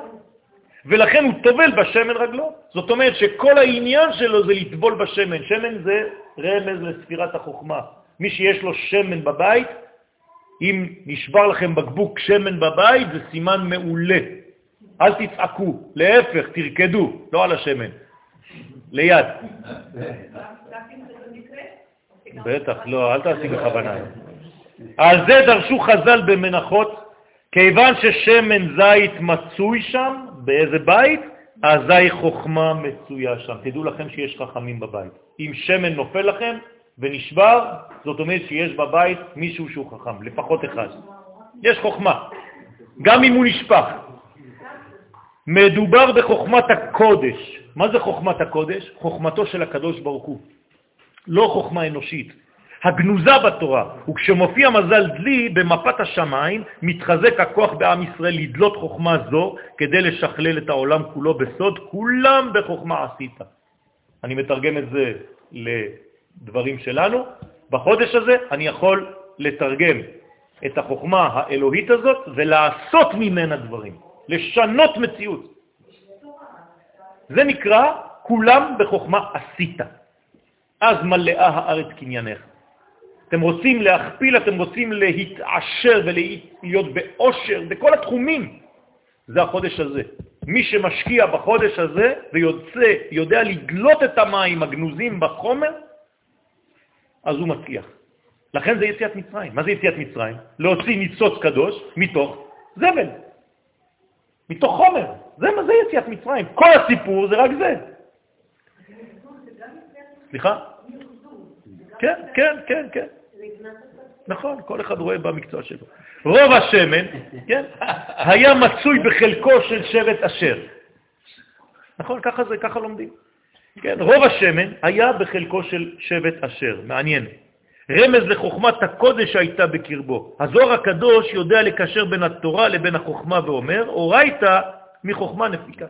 ולכן הוא טובל בשמן רגלו. זאת אומרת שכל העניין שלו זה לטבול בשמן. שמן זה רמז לספירת החוכמה. מי שיש לו שמן בבית, אם נשבר לכם בקבוק שמן בבית, זה סימן מעולה. אל תצעקו, להפך, תרקדו, לא על השמן, ליד. בטח, לא, אל תעשי בכוונה. על זה דרשו חז"ל במנחות, כיוון ששמן זית מצוי שם, באיזה בית? אזי חוכמה מצויה שם. תדעו לכם שיש חכמים בבית. אם שמן נופל לכם ונשבר, זאת אומרת שיש בבית מישהו שהוא חכם, לפחות אחד. יש חוכמה, גם אם הוא נשפך. מדובר בחוכמת הקודש. מה זה חוכמת הקודש? חוכמתו של הקדוש ברוך הוא. לא חוכמה אנושית. הגנוזה בתורה, וכשמופיע מזל דלי במפת השמיים, מתחזק הכוח בעם ישראל לדלות חוכמה זו כדי לשכלל את העולם כולו בסוד, כולם בחוכמה עשית. אני מתרגם את זה לדברים שלנו. בחודש הזה אני יכול לתרגם את החוכמה האלוהית הזאת ולעשות ממנה דברים, לשנות מציאות. זה נקרא כולם בחוכמה עשית. אז מלאה הארץ קניינך. אתם רוצים להכפיל, אתם רוצים להתעשר ולהיות באושר בכל התחומים. זה החודש הזה. מי שמשקיע בחודש הזה ויוצא, יודע לדלות את המים הגנוזים בחומר, אז הוא מצליח. לכן זה יציאת מצרים. מה זה יציאת מצרים? להוציא ניצוץ קדוש מתוך זבל, מתוך חומר. זה מה זה יציאת מצרים. כל הסיפור זה רק זה. סליחה? כן, כן, כן, כן. נכון, כל אחד רואה במקצוע שלו. רוב השמן, כן, היה מצוי בחלקו של שבט אשר. נכון, ככה זה, ככה לומדים. כן, רוב השמן היה בחלקו של שבט אשר, מעניין. רמז לחוכמת הקודש הייתה בקרבו. הזוהר הקדוש יודע לקשר בין התורה לבין החוכמה ואומר, אורייתא מחוכמה נפיקה.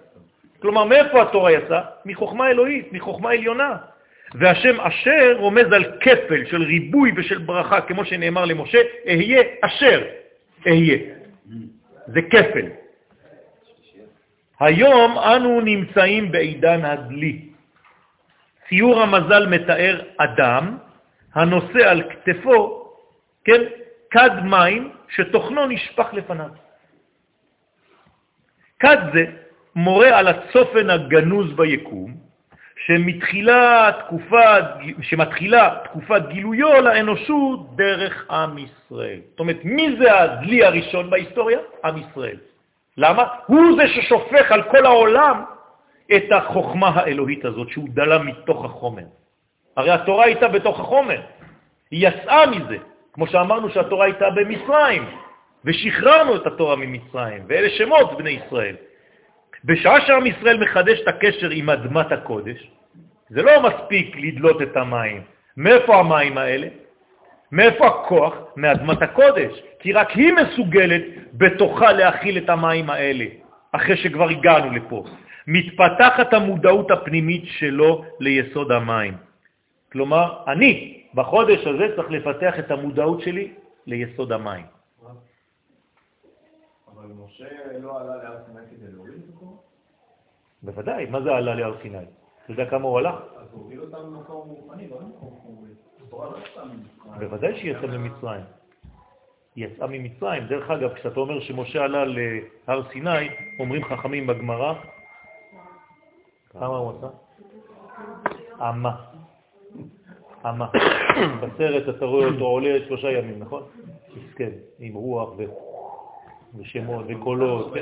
כלומר, מאיפה התורה יצאה? מחוכמה אלוהית, מחוכמה עליונה. והשם אשר רומז על כפל של ריבוי ושל ברכה, כמו שנאמר למשה, אהיה אשר אהיה. זה כפל. היום אנו נמצאים בעידן הדלי. ציור המזל מתאר אדם הנושא על כתפו, כן, כד מים שתוכנו נשפך לפניו. כד זה מורה על הצופן הגנוז ביקום, שמתחילה תקופה, שמתחילה תקופת גילויו לאנושות דרך עם ישראל. זאת אומרת, מי זה הדלי הראשון בהיסטוריה? עם ישראל. למה? הוא זה ששופך על כל העולם את החוכמה האלוהית הזאת, שהוא דלה מתוך החומר. הרי התורה הייתה בתוך החומר, היא יצאה מזה, כמו שאמרנו שהתורה הייתה במצרים, ושחררנו את התורה ממצרים, ואלה שמות בני ישראל. בשעה שעם ישראל מחדש את הקשר עם אדמת הקודש, זה לא מספיק לדלות את המים. מאיפה המים האלה? מאיפה הכוח? מאדמת הקודש. כי רק היא מסוגלת בתוכה להכיל את המים האלה, אחרי שכבר הגענו לפה. מתפתחת המודעות הפנימית שלו ליסוד המים. כלומר, אני בחודש הזה צריך לפתח את המודעות שלי ליסוד המים. אבל משה לא עלה להר סיני כדי להוריד את זה? בוודאי, מה זה עלה להר סיני? אתה יודע כמה הוא הלך? אז הוא הוביל אותם למקום רוחני, לא למקום חומרי. לא בוודאי שהיא יצאה ממצרים. היא יצאה ממצרים. דרך אגב, כשאתה אומר שמשה עלה להר סיני, אומרים חכמים בגמרא, כמה הוא עשה? אמה. אמה. בסרט אתה רואה אותו עולה שלושה ימים, נכון? מסכן, עם רוח ו... ושמות וקולות,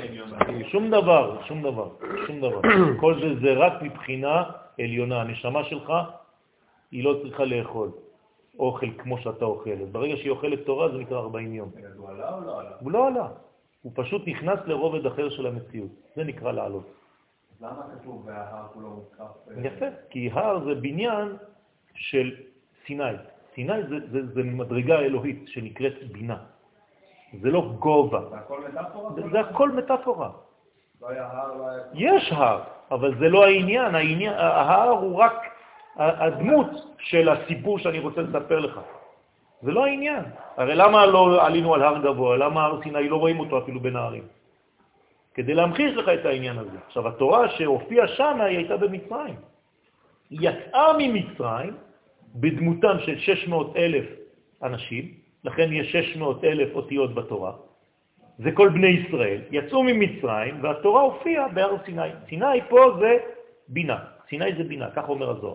שום דבר, שום דבר, שום דבר. כל זה זה רק מבחינה עליונה. הנשמה שלך, היא לא צריכה לאכול אוכל כמו שאתה אוכל. ברגע שהיא אוכלת תורה זה נקרא 40 יום. הוא עלה או לא עלה? הוא לא עלה. הוא פשוט נכנס לרובד אחר של המציאות. זה נקרא לעלות. למה כתוב וההר כולו מותקף? יפה, כי הר זה בניין של סיני. סיני זה, זה, זה מדרגה אלוהית שנקראת בינה. זה לא גובה. זה הכל מטאפורה? זה הכל מטאפורה. לא לא. יש הר, אבל זה לא העניין. העניין ההר הוא רק הדמות של הסיפור שאני רוצה לספר לך. זה לא העניין. הרי למה לא עלינו על הר גבוה? למה הר סיני לא רואים אותו אפילו בין הערים? כדי להמחיש לך את העניין הזה. עכשיו, התורה שהופיעה שם היא הייתה במצרים. היא יצאה ממצרים בדמותם של 600 אלף אנשים, לכן יש 600 אלף אותיות בתורה. זה כל בני ישראל. יצאו ממצרים והתורה הופיעה בהר סיני. סיני פה זה בינה. סיני זה בינה, כך אומר הזוהר.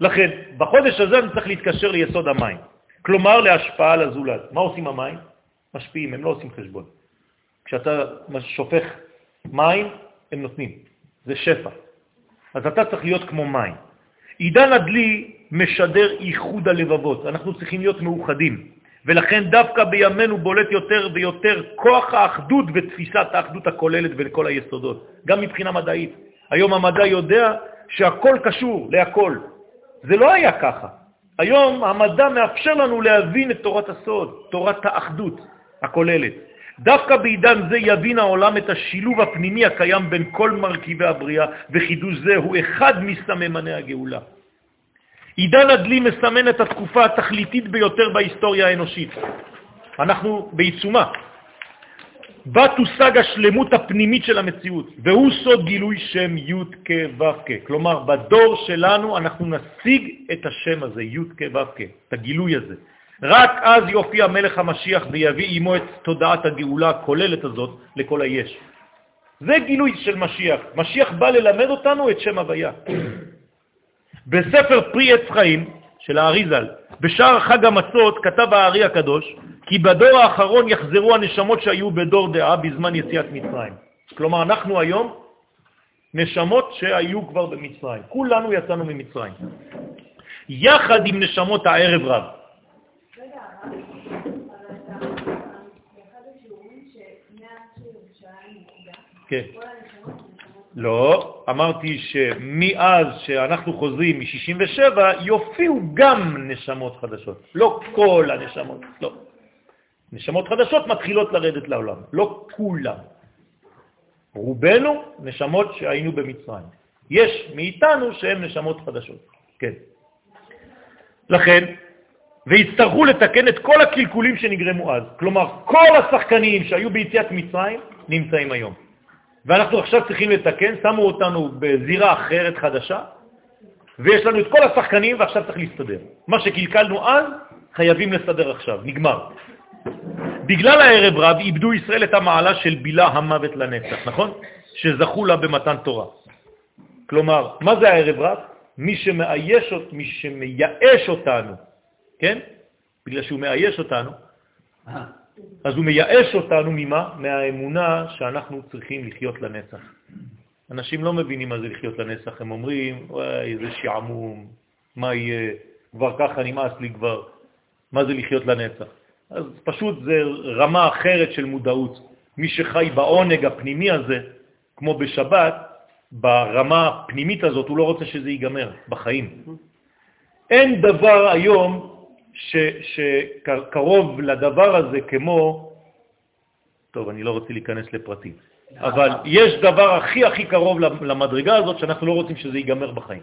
לכן, בחודש הזה אני צריך להתקשר ליסוד המים. כלומר, להשפעה על הזולת. מה עושים המים? משפיעים, הם לא עושים חשבון. כשאתה שופך מים, הם נותנים. זה שפע. אז אתה צריך להיות כמו מים. עידן הדלי משדר איחוד הלבבות. אנחנו צריכים להיות מאוחדים. ולכן דווקא בימינו בולט יותר ויותר כוח האחדות ותפיסת האחדות הכוללת ולכל היסודות, גם מבחינה מדעית. היום המדע יודע שהכל קשור להכל. זה לא היה ככה. היום המדע מאפשר לנו להבין את תורת הסוד, תורת האחדות הכוללת. דווקא בעידן זה יבין העולם את השילוב הפנימי הקיים בין כל מרכיבי הבריאה, וחידוש זה הוא אחד מסממני הגאולה. עידן הדלי מסמן את התקופה התכליתית ביותר בהיסטוריה האנושית. אנחנו בעיצומה. בה תושג השלמות הפנימית של המציאות, והוא סוד גילוי שם י' כ' ו' כ'. כלומר, בדור שלנו אנחנו נשיג את השם הזה, י' כ' ו' כ', את הגילוי הזה. רק אז יופיע מלך המשיח ויביא עמו את תודעת הגאולה הכוללת הזאת לכל היש. זה גילוי של משיח. משיח בא ללמד אותנו את שם הוויה. בספר פרי עץ חיים של האריזל, בשער חג המצות, כתב הארי הקדוש, כי בדור האחרון יחזרו הנשמות שהיו בדור דעה בזמן יציאת מצרים. כלומר, אנחנו היום נשמות שהיו כבר במצרים. כולנו יצאנו ממצרים. יחד עם נשמות הערב רב. כן. לא, אמרתי שמאז שאנחנו חוזרים מ-67 יופיעו גם נשמות חדשות, לא כל הנשמות, לא. נשמות חדשות מתחילות לרדת לעולם, לא כולם. רובנו נשמות שהיינו במצרים. יש מאיתנו שהן נשמות חדשות, כן. לכן, והצטרכו לתקן את כל הקלקולים שנגרמו אז. כלומר, כל השחקנים שהיו ביציאת מצרים נמצאים היום. ואנחנו עכשיו צריכים לתקן, שמו אותנו בזירה אחרת חדשה, ויש לנו את כל השחקנים ועכשיו צריך להסתדר. מה שקלקלנו אז, חייבים לסדר עכשיו, נגמר. בגלל הערב רב איבדו ישראל את המעלה של בילה המוות לנצח, נכון? שזכו לה במתן תורה. כלומר, מה זה הערב רב? מי שמאייש, מי שמייאש אותנו, כן? בגלל שהוא מאייש אותנו, אז הוא מייאש אותנו ממה? מהאמונה שאנחנו צריכים לחיות לנצח. אנשים לא מבינים מה זה לחיות לנצח, הם אומרים, וואי, איזה שעמום, מה יהיה, כבר ככה נמאס לי כבר, מה זה לחיות לנצח? אז פשוט זה רמה אחרת של מודעות. מי שחי בעונג הפנימי הזה, כמו בשבת, ברמה הפנימית הזאת, הוא לא רוצה שזה ייגמר בחיים. אין דבר היום שקרוב לדבר הזה כמו, טוב, אני לא רוצה להיכנס לפרטים, אבל יש דבר הכי הכי קרוב למדרגה הזאת שאנחנו לא רוצים שזה ייגמר בחיים.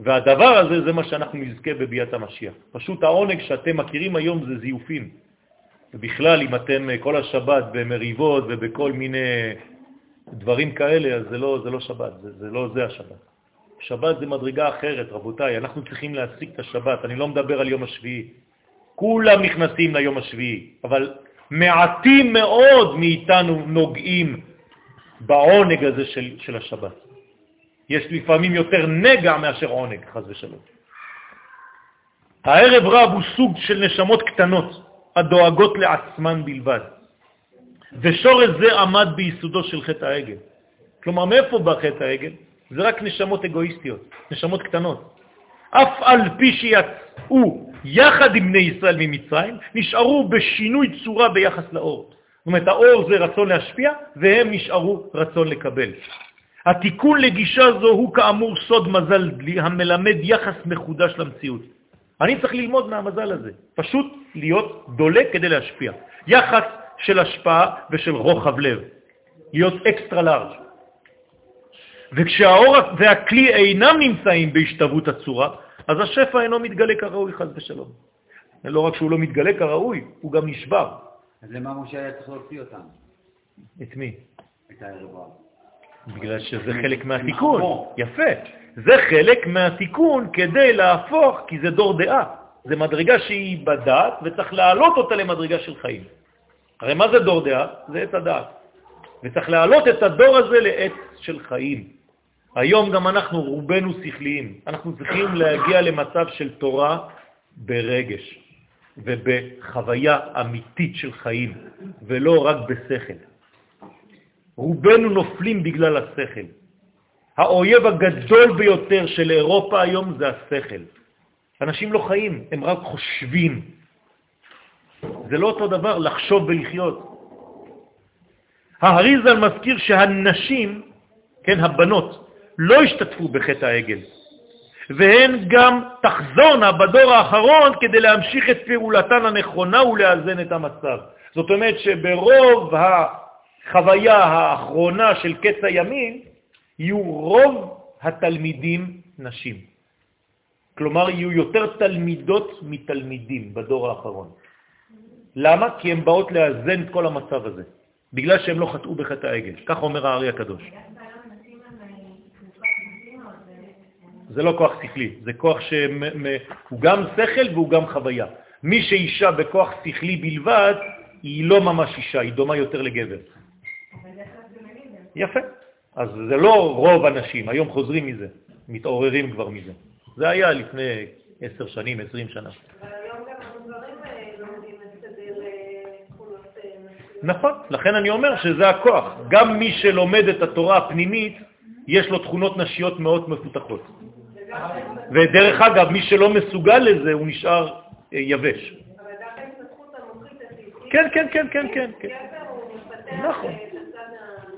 והדבר הזה זה מה שאנחנו נזכה בביאת המשיח. פשוט העונג שאתם מכירים היום זה זיופים. ובכלל, אם אתם כל השבת במריבות ובכל מיני דברים כאלה, אז זה לא, זה לא שבת, זה, זה לא זה השבת. שבת זה מדרגה אחרת, רבותיי, אנחנו צריכים להשיג את השבת, אני לא מדבר על יום השביעי. כולם נכנסים ליום השביעי, אבל מעטים מאוד מאיתנו נוגעים בעונג הזה של, של השבת. יש לפעמים יותר נגע מאשר עונג, חז ושלום. הערב רב הוא סוג של נשמות קטנות הדואגות לעצמן בלבד, ושורש זה עמד ביסודו של חטא העגל. כלומר, מאיפה בא חטא העגל? זה רק נשמות אגואיסטיות, נשמות קטנות. אף על פי שיצאו יחד עם בני ישראל ממצרים, נשארו בשינוי צורה ביחס לאור. זאת אומרת, האור זה רצון להשפיע, והם נשארו רצון לקבל. התיקון לגישה זו הוא כאמור סוד מזל דלי, המלמד יחס מחודש למציאות. אני צריך ללמוד מהמזל הזה, פשוט להיות דולה כדי להשפיע. יחס של השפעה ושל רוחב לב, להיות אקסטרה לארג'. וכשהאור והכלי אינם נמצאים בהשתוות הצורה, אז השפע אינו מתגלה כראוי, חז ושלום. לא רק שהוא לא מתגלה כראוי, הוא גם נשבר. אז למה משה היה צריך להוציא אותם? את מי? את הערב בגלל שזה חלק מהתיקון. יפה. זה חלק מהתיקון כדי להפוך, כי זה דור דעה. זה מדרגה שהיא בדעת, וצריך להעלות אותה למדרגה של חיים. הרי מה זה דור דעה? זה עת הדעת. וצריך להעלות את הדור הזה לעת של חיים. היום גם אנחנו רובנו שכליים. אנחנו צריכים להגיע למצב של תורה ברגש ובחוויה אמיתית של חיים, ולא רק בשכל. רובנו נופלים בגלל השכל. האויב הגדול ביותר של אירופה היום זה השכל. אנשים לא חיים, הם רק חושבים. זה לא אותו דבר לחשוב ולחיות. ההריזל מזכיר שהנשים, כן, הבנות, לא השתתפו בחטא העגל, והן גם תחזונה בדור האחרון כדי להמשיך את פעולתן הנכונה ולאזן את המצב. זאת אומרת שברוב החוויה האחרונה של קץ הימים יהיו רוב התלמידים נשים. כלומר, יהיו יותר תלמידות מתלמידים בדור האחרון. למה? כי הן באות לאזן את כל המצב הזה, בגלל שהן לא חטאו בחטא העגל. כך אומר הארי הקדוש. זה לא כוח שכלי, זה כוח שהוא גם שכל והוא גם חוויה. מי שאישה בכוח שכלי בלבד, היא לא ממש אישה, היא דומה יותר לגבר. יפה. אז זה לא רוב אנשים, היום חוזרים מזה, מתעוררים כבר מזה. זה היה לפני עשר שנים, עשרים שנה. נכון, לכן אני אומר שזה הכוח. גם מי שלומד את התורה הפנימית, יש לו תכונות נשיות מאוד מפותחות. ודרך אגב, מי שלא מסוגל לזה, הוא נשאר אה, יבש. כן, כן, כן, כן, כן. כן. נכון.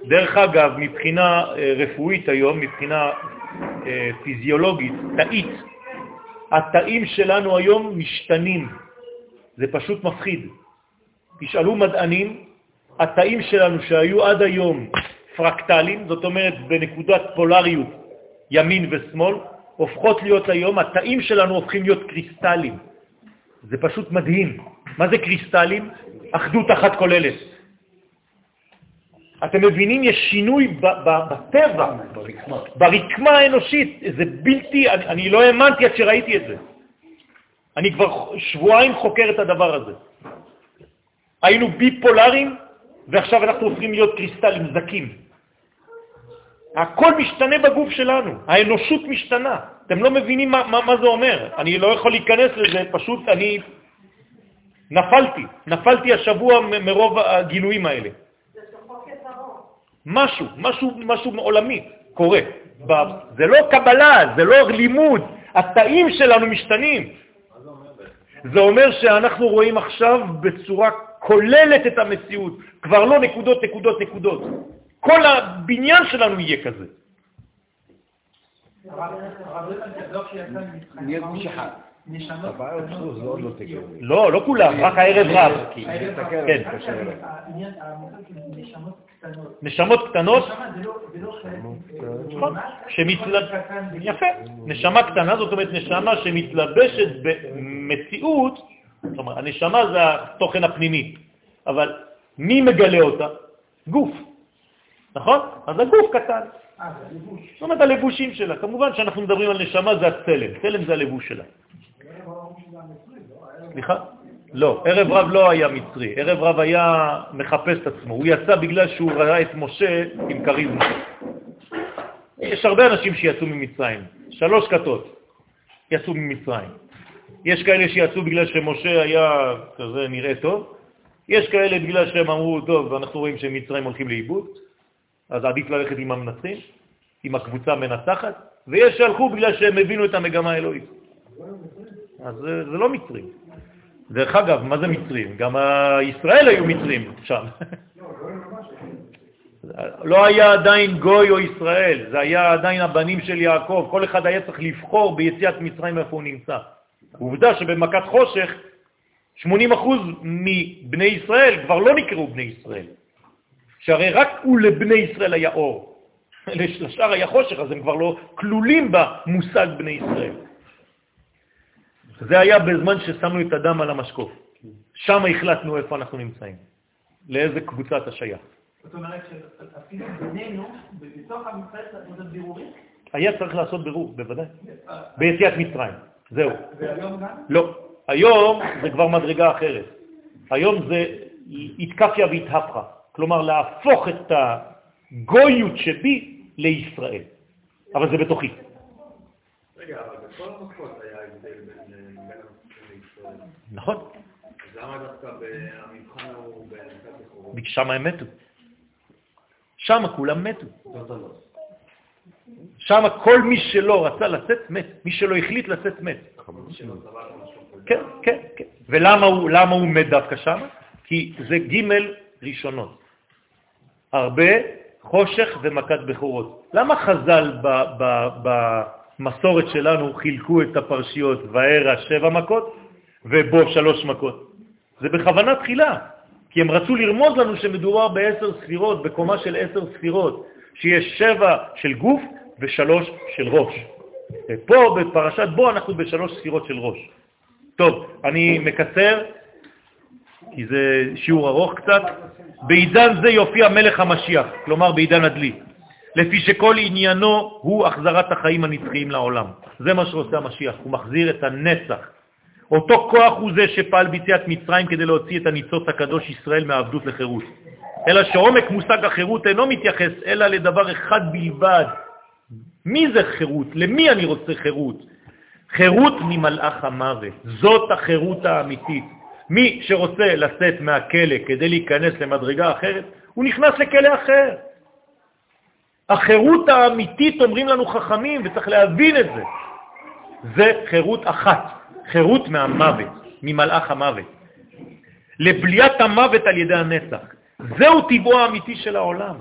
דרך אגב, מבחינה אה, רפואית היום, מבחינה אה, פיזיולוגית, תאית, התאים שלנו היום משתנים. זה פשוט מפחיד. תשאלו מדענים, התאים שלנו שהיו עד היום פרקטליים, זאת אומרת בנקודת פולריות ימין ושמאל, הופכות להיות היום, התאים שלנו הופכים להיות קריסטלים. זה פשוט מדהים. מה זה קריסטלים? אחדות אחת כוללת. אתם מבינים, יש שינוי בטבע, ברקמה האנושית. זה בלתי, אני, אני לא האמנתי עד שראיתי את זה. אני כבר שבועיים חוקר את הדבר הזה. היינו ביפולרים, ועכשיו אנחנו הופכים להיות קריסטלים זקים. הכל משתנה בגוף שלנו, האנושות משתנה. אתם לא מבינים מה, מה, מה זה אומר. אני לא יכול להיכנס לזה, פשוט אני נפלתי. נפלתי השבוע מרוב הגילויים האלה. משהו, משהו, משהו עולמי קורה. זה לא קבלה, זה לא לימוד. התאים שלנו משתנים. זה אומר שאנחנו רואים עכשיו בצורה כוללת את המציאות, כבר לא נקודות, נקודות, נקודות. כל הבניין שלנו יהיה כזה. לא. לא, כולם, רק הערב רב. כן. נשמות קטנות. יפה, נשמה קטנה, זאת אומרת נשמה שמתלבשת במציאות, זאת אומרת, הנשמה זה התוכן הפנימי, אבל מי מגלה אותה? גוף, נכון? אז הגוף קטן. אה. זאת אומרת, הלבושים שלה. כמובן שאנחנו מדברים על נשמה, זה הצלם. צלם זה הלבוש שלה. סליחה? לא, ערב רב לא היה מצרי. ערב רב היה מחפש את עצמו. הוא יצא בגלל שהוא ראה את משה עם כריזמה. יש הרבה אנשים שיצאו ממצרים. שלוש כתות יצאו ממצרים. יש כאלה שיצאו בגלל שמשה היה כזה נראה טוב. יש כאלה בגלל שהם אמרו, טוב, אנחנו רואים שמצרים הולכים לאיבוד, אז עדיף ללכת עם המנצחים, עם הקבוצה המנצחת, ויש שהלכו בגלל שהם הבינו את המגמה האלוהית. אז זה, זה לא מצרים. דרך אגב, מה זה מצרים? גם ישראל היו מצרים שם. לא היה עדיין גוי או ישראל, זה היה עדיין הבנים של יעקב, כל אחד היה צריך לבחור ביציאת מצרים איפה הוא נמצא. עובדה שבמכת חושך 80% מבני ישראל כבר לא נקראו בני ישראל, שהרי רק הוא לבני ישראל היה אור. לשאר היה חושך, אז הם כבר לא כלולים במושג בני ישראל. זה היה בזמן ששמנו את הדם על המשקוף. שם החלטנו איפה אנחנו נמצאים, לאיזה קבוצה אתה שייך. זאת אומרת שאפילו בינינו, בתוך עם ישראל צריך לעשות בירורים. היה צריך לעשות בירור, בוודאי. ביציאת מצרים, זהו. והיום גם? לא. היום זה כבר מדרגה אחרת. היום זה התקפיה והתהפכה, כלומר להפוך את הגויות שבי לישראל, אבל זה בתוכי. רגע, אבל בכל המכות היה הבדל בין בין הנוצרים לישראל. נכון? אז למה דווקא במבחן הוא בכורות? שם הם מתו. שם כולם מתו. שם כל מי שלא רצה לצאת מת, מי שלא החליט לצאת מת. כן, כן, כן. ולמה הוא, הוא מת דווקא שם? כי זה ג' ראשונות. הרבה חושך ומכת בכורות. למה חז"ל במסורת שלנו חילקו את הפרשיות וערה שבע מכות ובו שלוש מכות? זה בכוונה תחילה, כי הם רצו לרמוז לנו שמדובר בעשר ספירות, בקומה של עשר ספירות, שיש שבע של גוף ושלוש של ראש. ופה בפרשת בו אנחנו בשלוש ספירות של ראש. טוב, אני מקצר, כי זה שיעור ארוך קצת. בעידן זה יופיע מלך המשיח, כלומר בעידן הדלי, לפי שכל עניינו הוא החזרת החיים הנצחיים לעולם. זה מה שעושה המשיח, הוא מחזיר את הנצח. אותו כוח הוא זה שפעל ביציאת מצרים כדי להוציא את הניצוץ הקדוש ישראל מהעבדות לחירות. אלא שעומק מושג החירות אינו מתייחס אלא לדבר אחד בלבד. מי זה חירות? למי אני רוצה חירות? חירות ממלאך המוות. זאת החירות האמיתית. מי שרוצה לצאת מהכלא כדי להיכנס למדרגה אחרת, הוא נכנס לכלא אחר. החירות האמיתית, אומרים לנו חכמים, וצריך להבין את זה, זה חירות אחת, חירות מהמוות, ממלאך המוות. לבליית המוות על ידי הנצח. זהו טבעו האמיתי של העולם.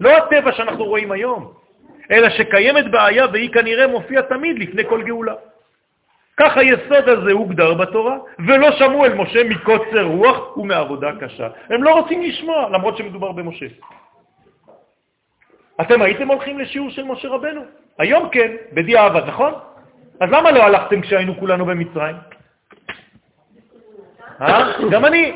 לא הטבע שאנחנו רואים היום, אלא שקיימת בעיה והיא כנראה מופיעה תמיד לפני כל גאולה. כך היסוד הזה הוגדר בתורה, ולא שמעו אל משה מקוצר רוח ומעבודה קשה. הם לא רוצים לשמוע, למרות שמדובר במשה. אתם הייתם הולכים לשיעור של משה רבנו? היום כן, בדיעבד, נכון? אז למה לא הלכתם כשהיינו כולנו במצרים? אה? גם אני.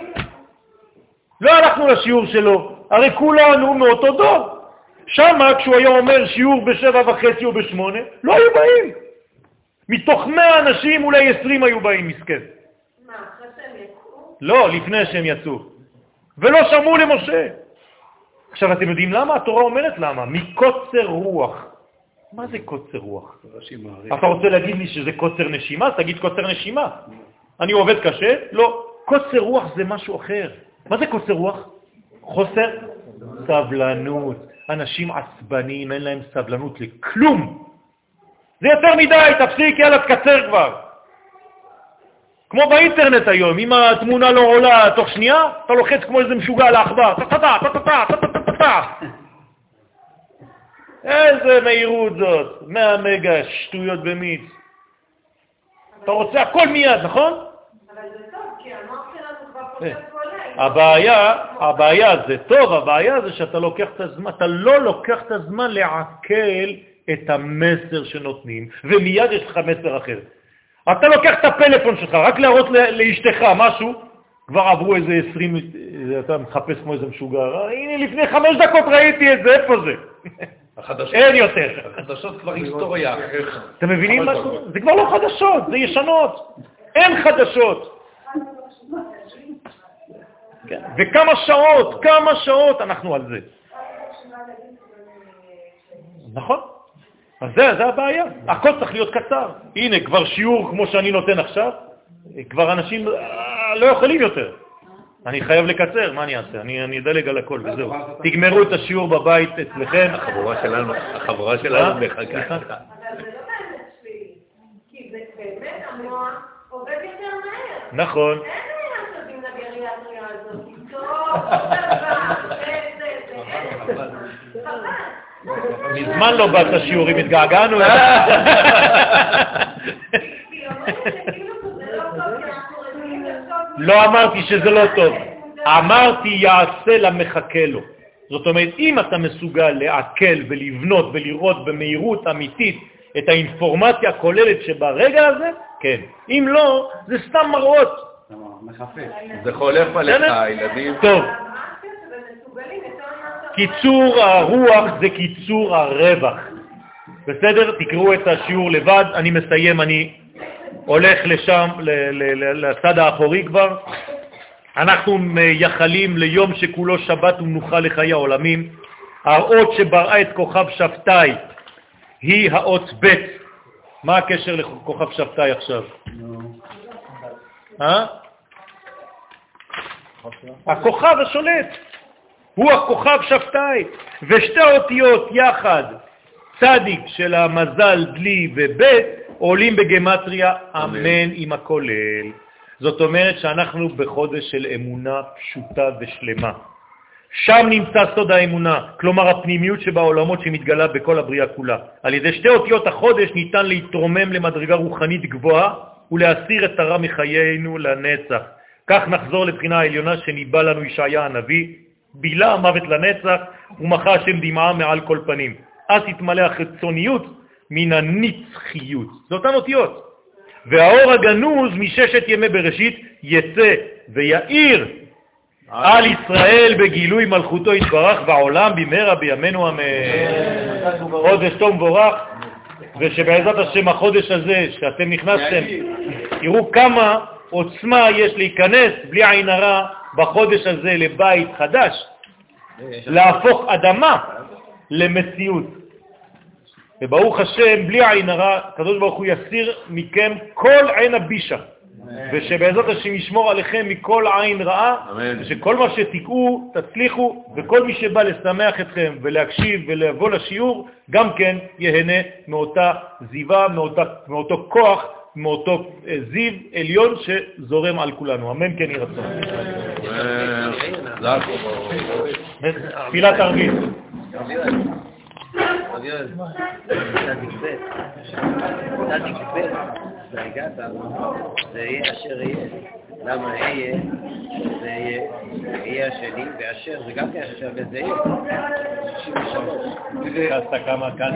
לא הלכנו לשיעור שלו, הרי כולנו מאותו דור. שם, כשהוא היה אומר שיעור בשבע וחצי או בשמונה, לא היו באים. מתוך מאה אנשים אולי עשרים היו באים, מסכן. מה, אחרי שהם יקרו? לא, לפני שהם יצאו. ולא שמעו למשה. עכשיו, אתם יודעים למה? התורה אומרת למה. מקוצר רוח. מה זה קוצר רוח? אתה רוצה להגיד לי שזה קוצר נשימה? תגיד קוצר נשימה. אני עובד קשה? לא. קוצר רוח זה משהו אחר. מה זה קוצר רוח? חוסר סבלנות. אנשים עצבניים, אין להם סבלנות לכלום. זה יותר מדי, תפסיק, יאללה, תקצר כבר. כמו באינטרנט היום, אם התמונה לא עולה תוך שנייה, אתה לוחץ כמו איזה משוגע על העכבר, טה-טה-טה, טה-טה-טה, טה-טה-טה-טה. איזה מהירות זאת, 100 מגה, שטויות במיץ. אתה רוצה הכל מיד, נכון? אבל זה טוב, כי המוח שלנו כבר. חושב כל רגע. הבעיה, הבעיה זה טוב, הבעיה זה שאתה לוקח את הזמן, אתה לא לוקח את הזמן לעכל את המסר שנותנים, ומיד יש לך מסר אחר. אתה לוקח את הפלאפון שלך, רק להראות לאשתך משהו, כבר עברו איזה 20, אתה מחפש כמו איזה משוגע, "אה, הנה לפני חמש דקות ראיתי את זה, איפה זה? אין יותר. החדשות כבר היסטוריה. אתם מבינים מה זה? זה כבר לא חדשות, זה ישנות. אין חדשות. כן. וכמה שעות, כמה שעות אנחנו על זה. נכון. אז זה, זה הבעיה. הכל צריך להיות קצר. הנה, כבר שיעור כמו שאני נותן עכשיו, כבר אנשים אה, לא יכולים יותר. אני חייב לקצר, מה אני אעשה? אני, אני אדלג על הכל וזהו. תגמרו את השיעור בבית אצלכם. החבורה שלנו, החבורה אה? שלנו מחכה. סליחה? אבל זה לא באמת שלילי. כי באמת המוח עובד יותר מהר. נכון. אין עניין של דין הגריאטריה הזאת. טוב, עוד דבר, זה, זה, זה, אין. חבל. מזמן לא באת לשיעורים, התגעגענו. זה לא. לא אמרתי שזה לא טוב, אמרתי יעשה למחכה לו. זאת אומרת, אם אתה מסוגל לעכל ולבנות ולראות במהירות אמיתית את האינפורמציה הכוללת שברגע הזה, כן. אם לא, זה סתם מראות. זה חולף עליך? הילדים. טוב, קיצור הרוח זה קיצור הרווח. בסדר? תקראו את השיעור לבד, אני מסיים, אני הולך לשם, לצד האחורי כבר. אנחנו מייחלים ליום שכולו שבת ומנוחה לחיי העולמים. האות שבראה את כוכב שבתאי היא האות ב'. מה הקשר לכוכב שבתאי עכשיו? אה? הכוכב השולט, הוא הכוכב שבתאי, ושתי אותיות יחד, צדיק של המזל, דלי ובית, עולים בגמטריה אמן עם הכולל. זאת אומרת שאנחנו בחודש של אמונה פשוטה ושלמה. שם נמצא סוד האמונה, כלומר הפנימיות שבעולמות שמתגלה בכל הבריאה כולה. על ידי שתי אותיות החודש ניתן להתרומם למדרגה רוחנית גבוהה ולהסיר את הרע מחיינו לנצח. כך נחזור לבחינה העליונה שניבא לנו ישעיה הנביא, בילה המוות לנצח ומחה השם דמעה מעל כל פנים. אז תתמלא החיצוניות מן הנצחיות. זה אותן אותיות. והאור הגנוז מששת ימי בראשית יצא ויאיר על ישראל בגילוי מלכותו יתברך בעולם במהרה בימינו אמן. חודש טוב מבורך, ושבעזרת השם החודש הזה שאתם נכנסתם, תראו כמה עוצמה יש להיכנס בלי עין הרע בחודש הזה לבית חדש, להפוך אדמה למציאות. וברוך השם, בלי עין הרע, הקדוש ברוך הוא יסיר מכם כל עין הבישה, ושבעזרת השם ישמור עליכם מכל עין רעה. ושכל מה שתקעו, תצליחו, וכל מי שבא לשמח אתכם ולהקשיב ולבוא לשיעור, גם כן יהנה מאותה זיווה, מאותה, מאותו כוח, מאותו אה, זיו עליון שזורם על כולנו. אמן כן יהי רצון. תפילת ערבית. זה יהיה אשר יהיה. למה אהיה, זה יהיה, השני, ואשר זה גם כן אשר וזה יהיה. 63. כמה כאן?